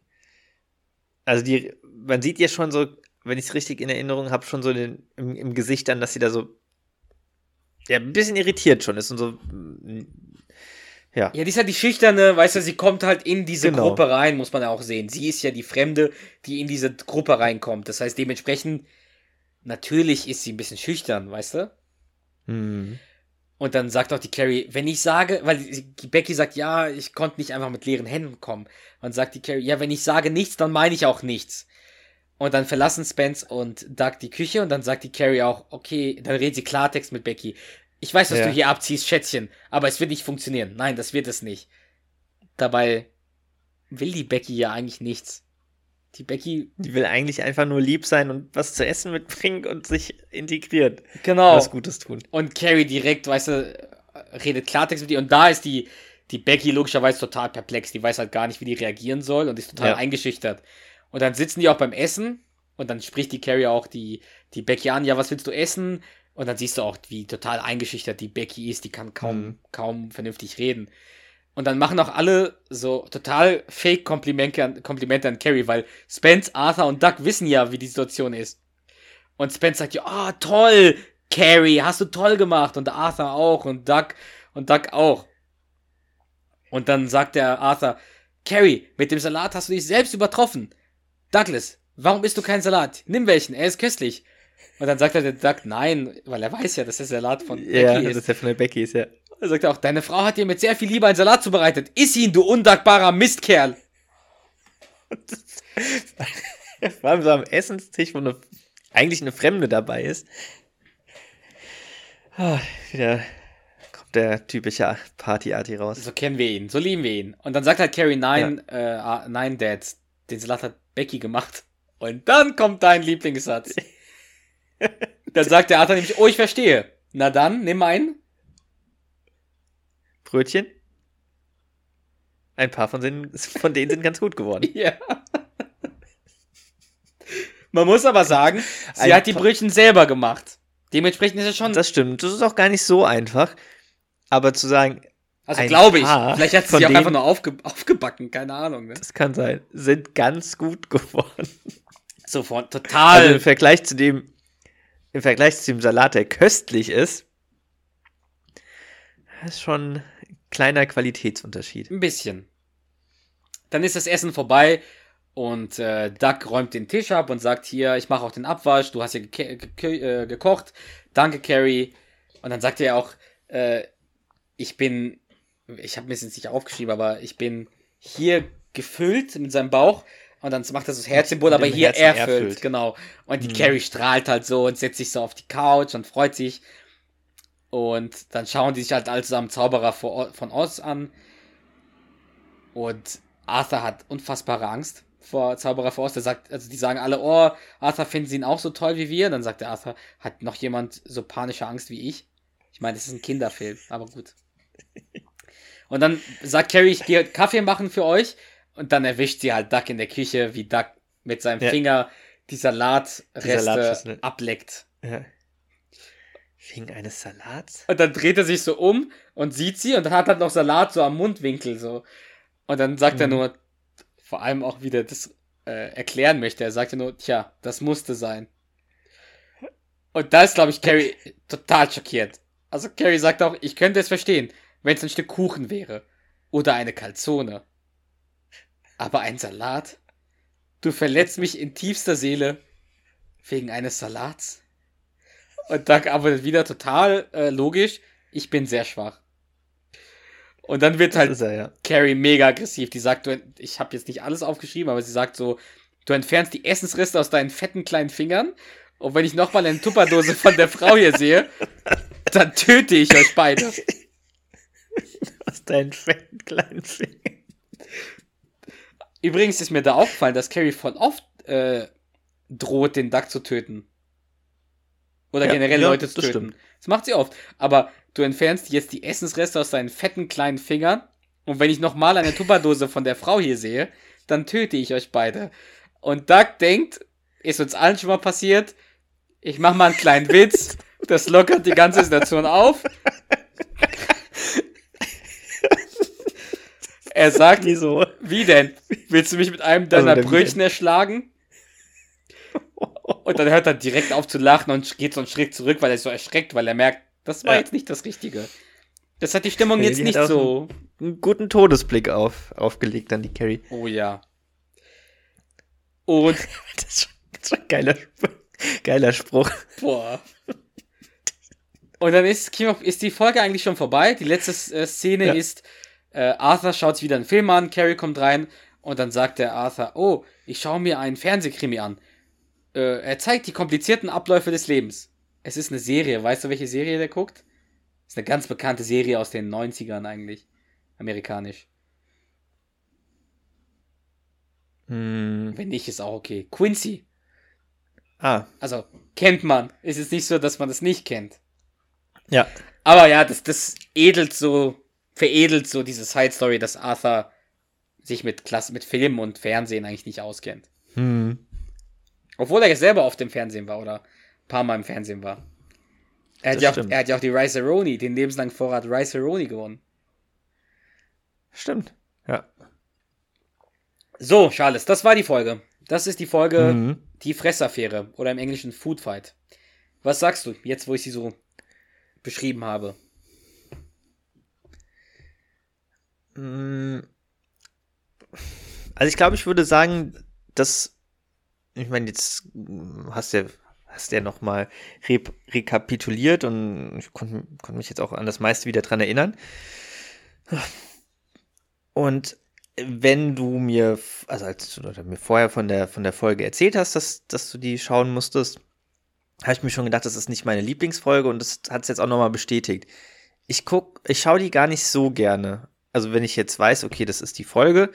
Also die, man sieht ja schon so, wenn ich es richtig in Erinnerung habe, schon so den, im, im Gesicht dann, dass sie da so ja, ein bisschen irritiert schon ist und so. Ja. Ja, die ist halt die Schüchterne, weißt du, sie kommt halt in diese Genau. Gruppe rein, muss man ja auch sehen. Sie ist ja die Fremde, die in diese Gruppe reinkommt. Das heißt, dementsprechend, natürlich ist sie ein bisschen schüchtern, weißt du? Mhm. Und dann sagt auch die Carrie, wenn ich sage, weil die Becky sagt, ja, ich konnte nicht einfach mit leeren Händen kommen. Und sagt die Carrie, ja, wenn ich sage nichts, dann meine ich auch nichts. Und dann verlassen Spence und Doug die Küche und dann sagt die Carrie auch, okay, dann redet sie Klartext mit Becky. Ich weiß, dass Ja. du hier abziehst, Schätzchen, aber es wird nicht funktionieren. Nein, das wird es nicht. Dabei will die Becky ja eigentlich nichts. Die Becky, Die will eigentlich einfach nur lieb sein und was zu essen mitbringen und sich integrieren. genau. Was Gutes tun. Und Carrie direkt, weißt du, redet Klartext mit ihr. Und da ist die, die Becky logischerweise total perplex. Die weiß halt gar nicht, wie die reagieren soll und ist total Ja. eingeschüchtert. Und dann sitzen die auch beim Essen und dann spricht die Carrie auch die, die Becky an, ja, was willst du essen? Und dann siehst du auch, wie total eingeschüchtert die Becky ist. Die kann kaum, Mhm. kaum vernünftig reden. Und dann machen auch alle so total fake Komplimente an, Komplimente an Carrie, weil Spence, Arthur und Doug wissen ja, wie die Situation ist. Und Spence sagt ja, oh, toll, Carrie, hast du toll gemacht. Und Arthur auch und Doug und Doug auch. Und dann sagt der Arthur, Carrie, mit dem Salat hast du dich selbst übertroffen. Douglas, warum isst du keinen Salat? Nimm welchen, er ist köstlich. Und dann sagt er der Doug, nein, weil er weiß ja, dass der Salat von Ja, Becky das ist. ja von der Becky, ist ja. Er sagt auch, deine Frau hat dir mit sehr viel Liebe einen Salat zubereitet. Iss ihn, du undankbarer Mistkerl. Vor allem so am Essenstisch, wo eine, eigentlich eine Fremde dabei ist. Ah, wieder kommt der typische Party-Arti raus. So kennen wir ihn, so lieben wir ihn. Und dann sagt halt Carrie, nein, äh, ah, nein, Dad, den Salat hat Becky gemacht. Und dann kommt dein Lieblingssatz. dann sagt der Arthur nämlich, oh, ich verstehe. Na dann, nimm einen. Brötchen? Ein paar von denen, von denen sind ganz gut geworden. Ja. Man muss aber sagen, sie Ein hat die Brötchen selber gemacht. Dementsprechend ist es schon, Das stimmt. Das ist auch gar nicht so einfach. Aber zu sagen, also glaube ich, paar vielleicht hat sie sich auch einfach nur aufge, aufgebacken, keine Ahnung. Ne? das kann sein, sind ganz gut geworden. So von Also total. im Vergleich zu dem, im Vergleich zu dem Salat, der köstlich ist, ist schon ein kleiner Qualitätsunterschied. Ein bisschen. Dann ist das Essen vorbei und äh, Doug räumt den Tisch ab und sagt hier, ich mache auch den Abwasch, du hast ja geke geke äh, gekocht, danke Carrie. Und dann sagt er auch, äh, ich bin, ich habe mir das jetzt nicht aufgeschrieben, aber ich bin hier gefüllt mit seinem Bauch, und dann macht er so das Herzsymbol, aber hier Herzen erfüllt, erfüllt. genau. Und die Mhm. Carrie strahlt halt so und setzt sich so auf die Couch und freut sich. Und dann schauen die sich halt alle zusammen Zauberer von Oz an. Und Arthur hat unfassbare Angst vor Zauberer von Oz. Der sagt, also die sagen alle, oh, Arthur finden sie ihn auch so toll wie wir. Und dann sagt der Arthur, hat noch jemand so panische Angst wie ich? Ich meine, das ist ein Kinderfilm, aber gut. Und dann sagt Carrie, ich gehe Kaffee machen für euch. Und dann erwischt sie halt Duck in der Küche, wie Duck mit seinem Ja. Finger die Salatreste Salatschüssel. ableckt. Ja. Wegen eines Salats? Und dann dreht er sich so um und sieht sie und dann hat er noch Salat so am Mundwinkel so. Und dann sagt er Mhm. nur, vor allem auch wieder das äh, erklären möchte, er sagt ja nur, tja, das musste sein. Und da ist, glaube ich, Carrie total schockiert. Also Carrie sagt auch, ich könnte es verstehen, wenn es ein Stück Kuchen wäre. Oder eine Calzone. Aber ein Salat? Du verletzt mich in tiefster Seele wegen eines Salats? Und Doug arbeitet wieder total äh, logisch. Ich bin sehr schwach. Und dann wird halt er, ja. Carrie mega aggressiv. Die sagt, du, ich habe jetzt nicht alles aufgeschrieben, aber sie sagt so, du entfernst die Essensreste aus deinen fetten kleinen Fingern. Und wenn ich nochmal eine Tupperdose von der Frau hier sehe, dann töte ich euch beide. Aus deinen fetten kleinen Fingern. Übrigens ist mir da aufgefallen, dass Carrie von oft äh, droht, den Duck zu töten. Oder Ja, generell ja, Leute zu das töten. stimmt. Das macht sie oft. Aber du entfernst jetzt die Essensreste aus deinen fetten kleinen Fingern. Und wenn ich nochmal eine Tupperdose von der Frau hier sehe, dann töte ich euch beide. Und Doug denkt, ist uns allen schon mal passiert, ich mach mal einen kleinen Witz, das lockert die ganze Situation auf. Er sagt, Wieso? wie denn? Willst du mich mit einem deiner Also, Brötchen erschlagen? Und dann hört er direkt auf zu lachen und geht so einen Schritt zurück, weil er ist so erschreckt, weil er merkt, das war Ja. jetzt nicht das Richtige. Das hat die Stimmung jetzt die nicht so. Einen guten Todesblick auf, aufgelegt an die Carrie. Oh ja. Und, Das war, das war ein geiler, Spruch- geiler Spruch. boah. Und dann ist, ist die Folge eigentlich schon vorbei. Die letzte äh, Szene Ja. ist, äh, Arthur schaut sich wieder einen Film an, Carrie kommt rein und dann sagt der Arthur, oh, ich schaue mir einen Fernsehkrimi an. Äh, er zeigt die komplizierten Abläufe des Lebens. Es ist eine Serie. Weißt du, welche Serie der guckt? Ist eine ganz bekannte Serie aus den 90ern eigentlich. Amerikanisch. Hm. Wenn nicht, ist auch okay. Quincy. Ah, Also, kennt man. Es ist nicht so, dass man das nicht kennt. ja. Aber ja, das, das edelt so, veredelt so diese Side Story, dass Arthur sich mit Klasse, mit Film und Fernsehen eigentlich nicht auskennt. Hm. Obwohl er ja selber oft im Fernsehen war oder ein paar Mal im Fernsehen war. Er hat, ja auch, er hat ja auch die Rice Aroni, den lebenslangen Vorrat Rice Aroni gewonnen. Stimmt. Ja. So, Charles, das war die Folge. Das ist die Folge, Mhm. die Fressaffäre oder im Englischen Food Fight. Was sagst du, jetzt wo ich sie so beschrieben habe? Also ich glaube, ich würde sagen, dass ich meine, jetzt mm, hast du ja, hast du ja noch mal rep rekapituliert und ich konnte konnte mich jetzt auch an das meiste wieder dran erinnern. Und wenn du mir, also als du mir vorher von der, von der Folge erzählt hast, dass, dass du die schauen musstest, habe ich mir schon gedacht, das ist nicht meine Lieblingsfolge und das hat es jetzt auch nochmal bestätigt. Ich guck, ich schaue die gar nicht so gerne. Also wenn ich jetzt weiß, okay, das ist die Folge,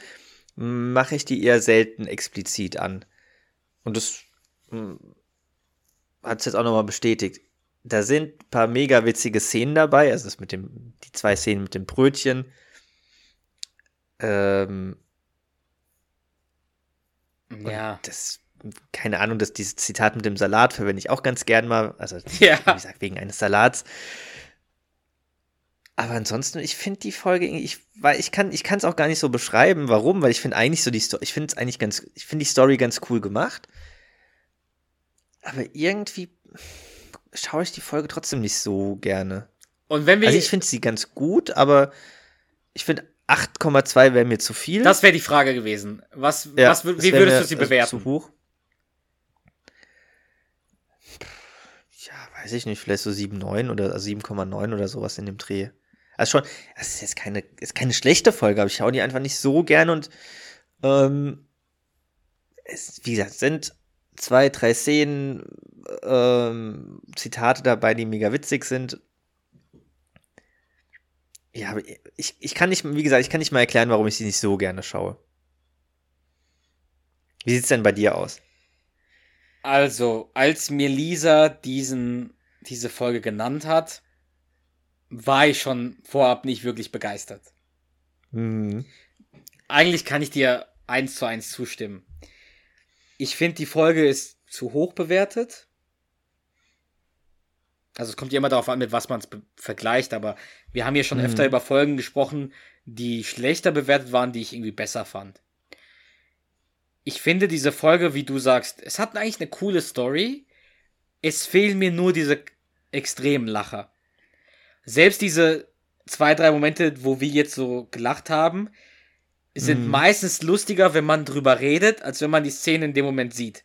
mache ich die eher selten explizit an. Und das hat es jetzt auch nochmal bestätigt. Da sind ein paar mega witzige Szenen dabei, also das mit dem, die zwei Szenen mit dem Brötchen. Ähm, Ja. das, keine Ahnung, dass dieses Zitat mit dem Salat verwende ich auch ganz gern mal. Also, Ja. wie gesagt, wegen eines Salats. Aber ansonsten, ich finde die Folge, ich, weil ich kann, ich kann es auch gar nicht so beschreiben, warum, weil ich finde eigentlich so die Story, ich finde es eigentlich ganz, ich finde die Story ganz cool gemacht. Aber irgendwie schaue ich die Folge trotzdem nicht so gerne. Und wenn wir. Also ich finde sie ganz gut, aber ich finde 8,2 wäre mir zu viel. das wäre die Frage gewesen. Was, Ja, was, wie würdest du sie also, bewerten? Zu hoch. Ja, weiß ich nicht, vielleicht so 7,9 oder also 7,9 oder sowas in dem Dreh. Also schon, das ist jetzt keine, ist keine schlechte Folge, aber ich schaue die einfach nicht so gern und ähm, es, wie gesagt, sind zwei, drei Szenen, ähm, Zitate dabei, die mega witzig sind. Ja, ich, ich kann nicht, wie gesagt, ich kann nicht mal erklären, warum ich sie nicht so gerne schaue. Wie sieht's denn bei dir aus? Also, als mir Lisa diesen, diese Folge genannt hat, war ich schon vorab nicht wirklich begeistert. Mhm. Eigentlich kann ich dir eins zu eins zustimmen. Ich finde, die Folge ist zu hoch bewertet. Also es kommt ja immer darauf an, mit was man es vergleicht, aber wir haben hier schon Mhm. öfter über Folgen gesprochen, die schlechter bewertet waren, die ich irgendwie besser fand. Ich finde diese Folge, wie du sagst, es hat eigentlich eine coole Story. Es fehlen mir nur diese extremen Lacher. Selbst diese zwei, drei Momente, wo wir jetzt so gelacht haben, sind Mhm. meistens lustiger, wenn man drüber redet, als wenn man die Szene in dem Moment sieht.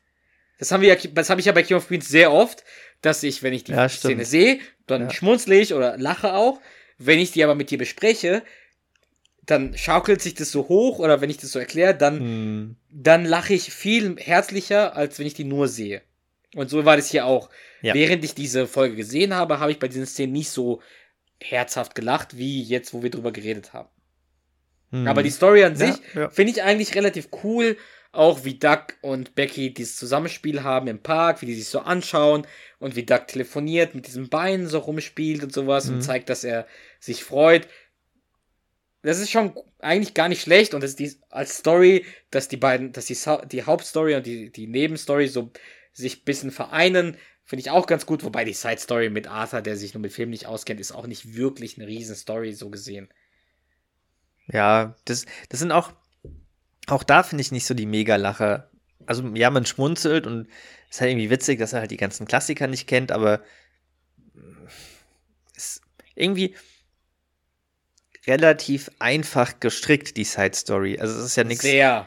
Das haben wir ja, das habe ich ja bei King of Queens sehr oft, dass ich, wenn ich die Ja. Szene sehe, dann Ja. schmunzle ich oder lache auch. Wenn ich die aber mit dir bespreche, dann schaukelt sich das so hoch oder wenn ich das so erkläre, dann, Mhm. dann lache ich viel herzlicher, als wenn ich die nur sehe. Und so war das hier auch. Ja. Während ich diese Folge gesehen habe, habe ich bei diesen Szenen nicht so herzhaft gelacht, wie jetzt, wo wir drüber geredet haben. Mhm. Aber die Story an Ja, sich ja. finde ich eigentlich relativ cool. Auch wie Doug und Becky dieses Zusammenspiel haben im Park, wie die sich so anschauen und wie Doug telefoniert, mit diesem Bein so rumspielt und sowas Mhm. und zeigt, dass er sich freut. Das ist schon eigentlich gar nicht schlecht und das ist die, als Story, dass die beiden, dass die, die Hauptstory und die, die Nebenstory so sich ein bisschen vereinen, finde ich auch ganz gut. Wobei die Side Story mit Arthur, der sich nur mit Filmen nicht auskennt, ist auch nicht wirklich eine riesen Story so gesehen. Ja, das, das sind auch, auch da finde ich nicht so die Mega-Lacher. Also, ja, man schmunzelt und es ist halt irgendwie witzig, dass er halt die ganzen Klassiker nicht kennt, aber ist irgendwie relativ einfach gestrickt, die Side-Story. Also, es ist ja nichts. Sehr.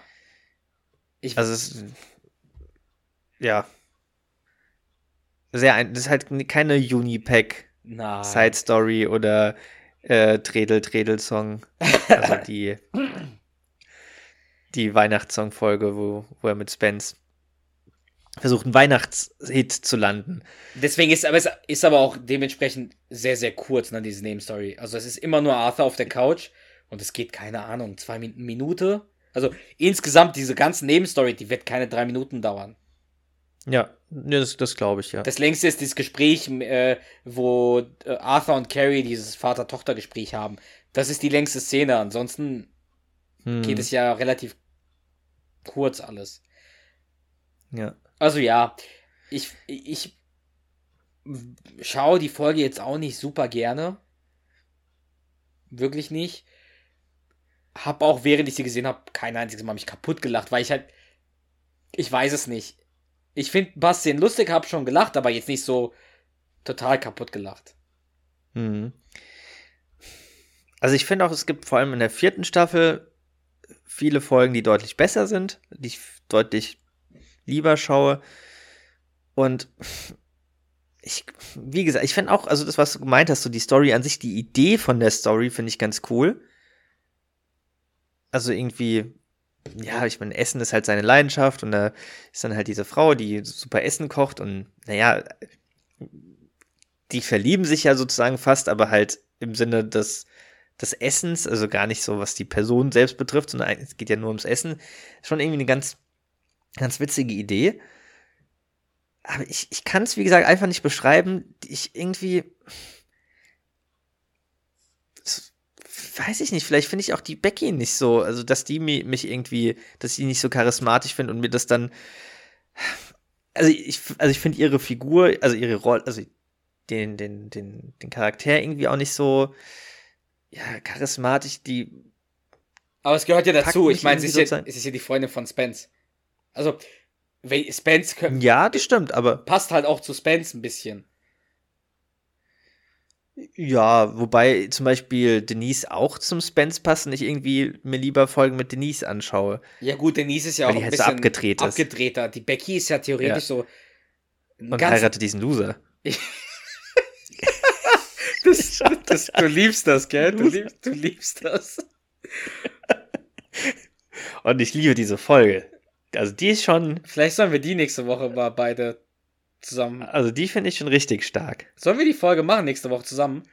Ich, Also, es ist, ja. Sehr ein, das ist halt keine Unipack Nein. Side Story oder äh, Tredel Tredel Song. Also die, die Weihnachtssong-Folge, wo, wo er mit Spence versucht, einen Weihnachtshit zu landen. Deswegen ist aber es ist aber auch dementsprechend sehr, sehr kurz, ne, diese Nebenstory. Also es ist immer nur Arthur auf der Couch und es geht, keine Ahnung, zwei Min Minute. Also insgesamt diese ganze Nebenstory, die wird keine drei Minuten dauern. Ja, ne, das, das glaube ich, ja. Das längste ist dieses Gespräch, äh, wo äh, Arthur und Carrie dieses Vater-Tochter-Gespräch haben. Das ist die längste Szene. Ansonsten Hm, geht es ja relativ kurz alles. ja. Also ja, ich, ich schaue die Folge jetzt auch nicht super gerne. Wirklich nicht. Hab auch, während ich sie gesehen habe, kein einziges Mal mich kaputt gelacht, weil ich halt. Ich weiß es nicht. Ich finde Szenen lustig, hab schon gelacht, aber jetzt nicht so total kaputt gelacht. Hm. Also ich finde auch, es gibt vor allem in der vierten Staffel viele Folgen, die deutlich besser sind, die ich deutlich lieber schaue. Und ich, wie gesagt, ich finde auch, also das, was du gemeint hast, so die Story an sich, die Idee von der Story finde ich ganz cool. Also irgendwie, ja, ich meine, Essen ist halt seine Leidenschaft und da ist dann halt diese Frau, die super Essen kocht und naja, die verlieben sich ja sozusagen fast, aber halt im Sinne des, des Essens, also gar nicht so, was die Person selbst betrifft, sondern es geht ja nur ums Essen. Schon irgendwie eine ganz, ganz witzige Idee. Aber ich, ich kann es, wie gesagt, einfach nicht beschreiben. Ich irgendwie. das Weiß ich nicht, vielleicht finde ich auch die Becky nicht so, also dass die mi- mich irgendwie, dass ich die nicht so charismatisch finde und mir das dann. Also ich, also ich finde ihre Figur, also ihre Rolle, also den, den, den, den Charakter irgendwie auch nicht so ja, charismatisch, die Aber es gehört ja dazu. Ich meine, sie ist, ja, ist ja die Freundin von Spence. Also, Spence kö- Ja, das stimmt, aber passt halt auch zu Spence ein bisschen. Ja, wobei zum Beispiel Denise auch zum Spence passt und ich irgendwie mir lieber Folgen mit Denise anschaue. Ja, gut, Denise ist ja auch ein halt so bisschen abgedreht ist. abgedrehter. Die Becky ist ja theoretisch so. ein Und heiratet diesen Loser. das, das, du liebst das, gell? Du liebst, du liebst das. Und ich liebe diese Folge. Also die ist schon, Vielleicht sollen wir die nächste Woche mal beide zusammen. also die finde ich schon richtig stark. Sollen wir die Folge machen nächste Woche zusammen?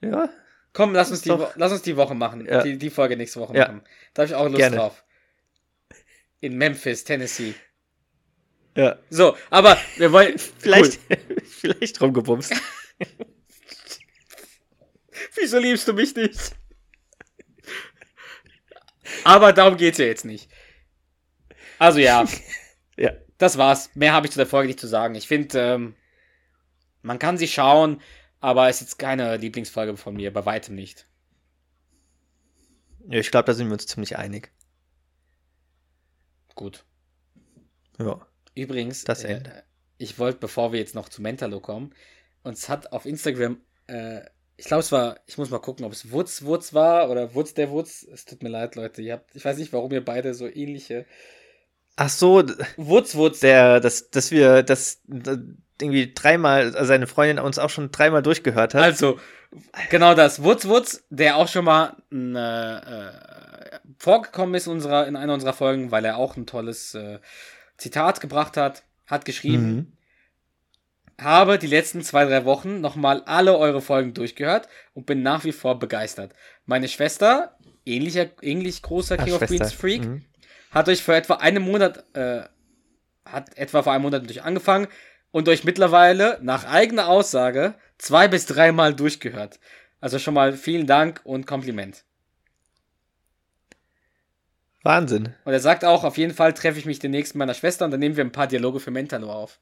Ja. Komm, lass uns die. Wo lass uns die Woche machen. Ja. Die, die Folge nächste Woche Ja. machen. Da habe ich auch Lust Gerne. drauf. In Memphis, Tennessee. Ja. So, aber wir wollen. Vielleicht, vielleicht rumgebumst. Cool. Wieso liebst du mich nicht? Aber darum geht's ja jetzt nicht. Also ja, Ja. Das war's. Mehr habe ich zu der Folge nicht zu sagen. Ich finde, ähm, man kann sie schauen, aber es ist jetzt keine Lieblingsfolge von mir, bei weitem nicht. ja ich glaube, da sind wir uns ziemlich einig. Gut. Ja. Übrigens, Das äh, Ende. ich wollte, bevor wir jetzt noch zu Mentalo kommen, uns hat auf Instagram, äh, ich glaube, es war, ich muss mal gucken, ob es Wutz Wutz war oder Wutz der Wutz. Es tut mir leid, Leute. Ihr habt, ich weiß nicht, warum ihr beide so ähnliche. Ach so, Wutz Wutz. der, dass, dass wir das äh, irgendwie dreimal, also seine Freundin uns auch schon dreimal durchgehört hat. Also, genau das. Wutz Wutz, der auch schon mal äh, äh, vorgekommen ist in, unserer, in einer unserer Folgen, weil er auch ein tolles äh, Zitat gebracht hat, hat geschrieben. Mhm. habe die letzten zwei, drei Wochen nochmal alle eure Folgen durchgehört und bin nach wie vor begeistert. Meine Schwester, ähnlicher, ähnlich großer Ach, King of Schwester. Queens Freak, Mhm. Hat euch vor etwa einem Monat, äh, hat etwa vor einem Monat mit euch angefangen und euch mittlerweile, nach eigener Aussage, zwei bis dreimal durchgehört. Also schon mal vielen Dank und Kompliment. Wahnsinn. Und er sagt auch, auf jeden Fall treffe ich mich demnächst mit meiner Schwester und dann nehmen wir ein paar Dialoge für Mentalo auf.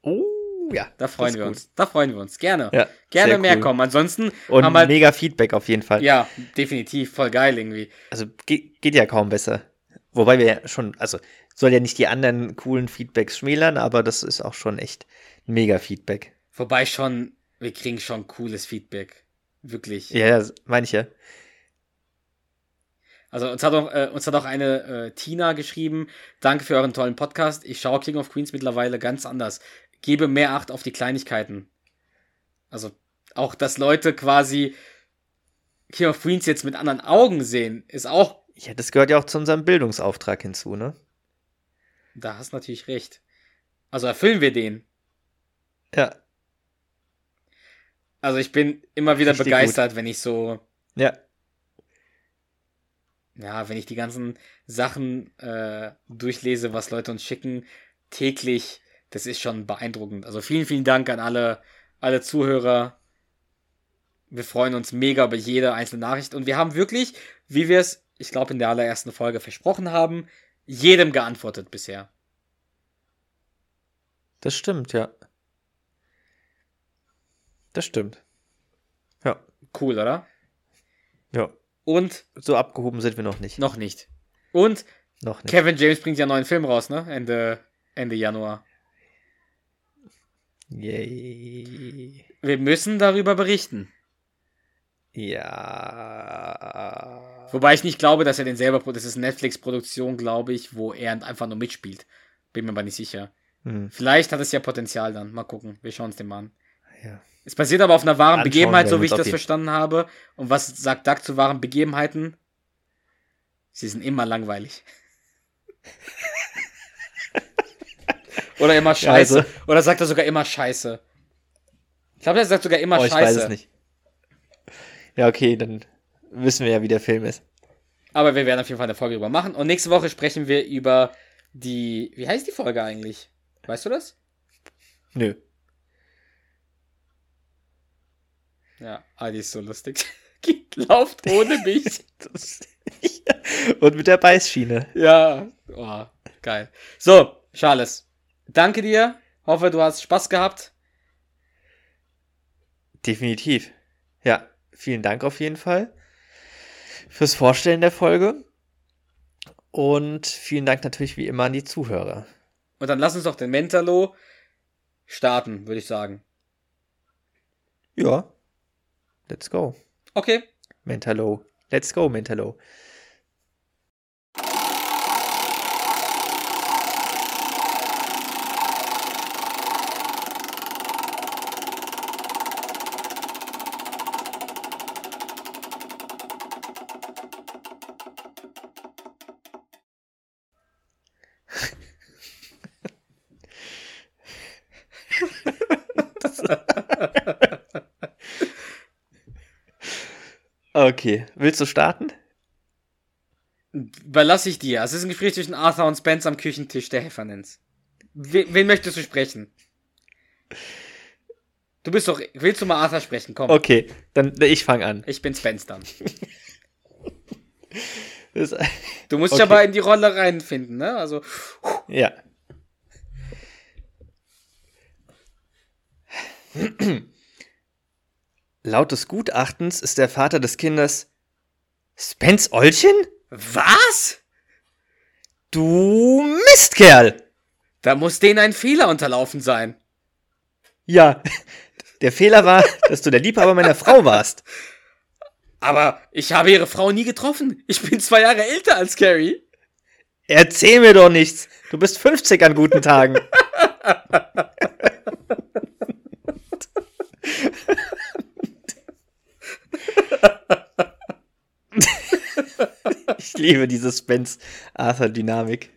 Oh, ja. Da freuen wir gut. uns. Da freuen wir uns. Gerne. Ja, Gerne mehr cool. kommen. Ansonsten Und haben halt, mega Feedback auf jeden Fall. ja, definitiv, voll geil irgendwie. Also geht, geht ja kaum besser. Wobei wir ja schon, also soll ja nicht die anderen coolen Feedbacks schmälern, aber das ist auch schon echt mega Feedback. Wobei schon, wir kriegen schon cooles Feedback. Wirklich. Ja, ja, meine ich ja. Also uns hat auch, äh, uns hat auch eine äh, Tina geschrieben, danke für euren tollen Podcast. Ich schaue King of Queens mittlerweile ganz anders. Gebe mehr Acht auf die Kleinigkeiten. Also auch, dass Leute quasi King of Queens jetzt mit anderen Augen sehen, ist auch, Ja, das gehört ja auch zu unserem Bildungsauftrag hinzu, ne? da hast du natürlich recht. Also erfüllen wir den. Ja, Also ich bin immer wieder Richtig begeistert, wenn ich so ja. ja, wenn ich die ganzen Sachen äh, durchlese, was Leute uns schicken, täglich, das ist schon beeindruckend. Also vielen, vielen Dank an alle, alle Zuhörer. Wir freuen uns mega über jede einzelne Nachricht. Und wir haben wirklich, wie wir es, ich glaube, in der allerersten Folge versprochen haben, jedem geantwortet bisher. Das stimmt, ja. Das stimmt. Ja, Cool, oder? ja. Und So abgehoben sind wir noch nicht. noch nicht. Und Noch nicht. Kevin James bringt ja einen neuen Film raus, ne? Ende, Ende Januar. Yay. Wir müssen darüber berichten. Ja. Wobei ich nicht glaube, dass er den selber, das ist eine Netflix-Produktion, glaube ich, wo er einfach nur mitspielt. Bin mir aber nicht sicher. Hm, Vielleicht hat es ja Potenzial dann. Mal gucken. Wir schauen es dem mal an. ja. Es basiert aber auf einer wahren Anschauen Begebenheit, so wie ich uns das verstanden habe. Und was sagt Doug zu wahren Begebenheiten? Sie sind immer langweilig. Oder immer scheiße. also- Oder sagt er sogar immer scheiße? Ich glaube, er sagt sogar immer Oh, ich scheiße. weiß es nicht. Ja, okay, dann wissen wir ja, wie der Film ist. Aber wir werden auf jeden Fall eine Folge drüber machen. Und nächste Woche sprechen wir über die. Wie heißt die Folge eigentlich? Weißt du das? Nö. Ja, ah, die ist so lustig. Lauft ohne mich. Und mit der Beißschiene. ja, oh, geil. So, Charles, danke dir. Hoffe, du hast Spaß gehabt. Definitiv. Ja, vielen Dank auf jeden Fall fürs Vorstellen der Folge. Und vielen Dank natürlich wie immer an die Zuhörer. Und dann lass uns doch den Mentalo starten, würde ich sagen. Ja. Let's go. Okay. Mentalo. Let's go, Mentalo. Okay. Willst du starten? Überlasse ich dir. Es ist ein Gespräch zwischen Arthur und Spence am Küchentisch der Heffernens. Wen, wen möchtest du sprechen? Du bist doch. Willst du mal Arthur sprechen? Komm. Okay, dann ich fange an. Ich bin Spence dann. Das, Du musst Okay. dich aber in die Rolle reinfinden, ne? Also. ja. Laut des Gutachtens ist der Vater des Kindes Spence Olchen? Was? Du Mistkerl! Da muss denen ein Fehler unterlaufen sein. Ja, der Fehler war, dass du der Liebhaber meiner Frau warst. Aber ich habe ihre Frau nie getroffen. Ich bin zwei Jahre älter als Carrie. Erzähl mir doch nichts. Du bist 50 an guten Tagen. ich liebe diese Spence-Arthur-Dynamik.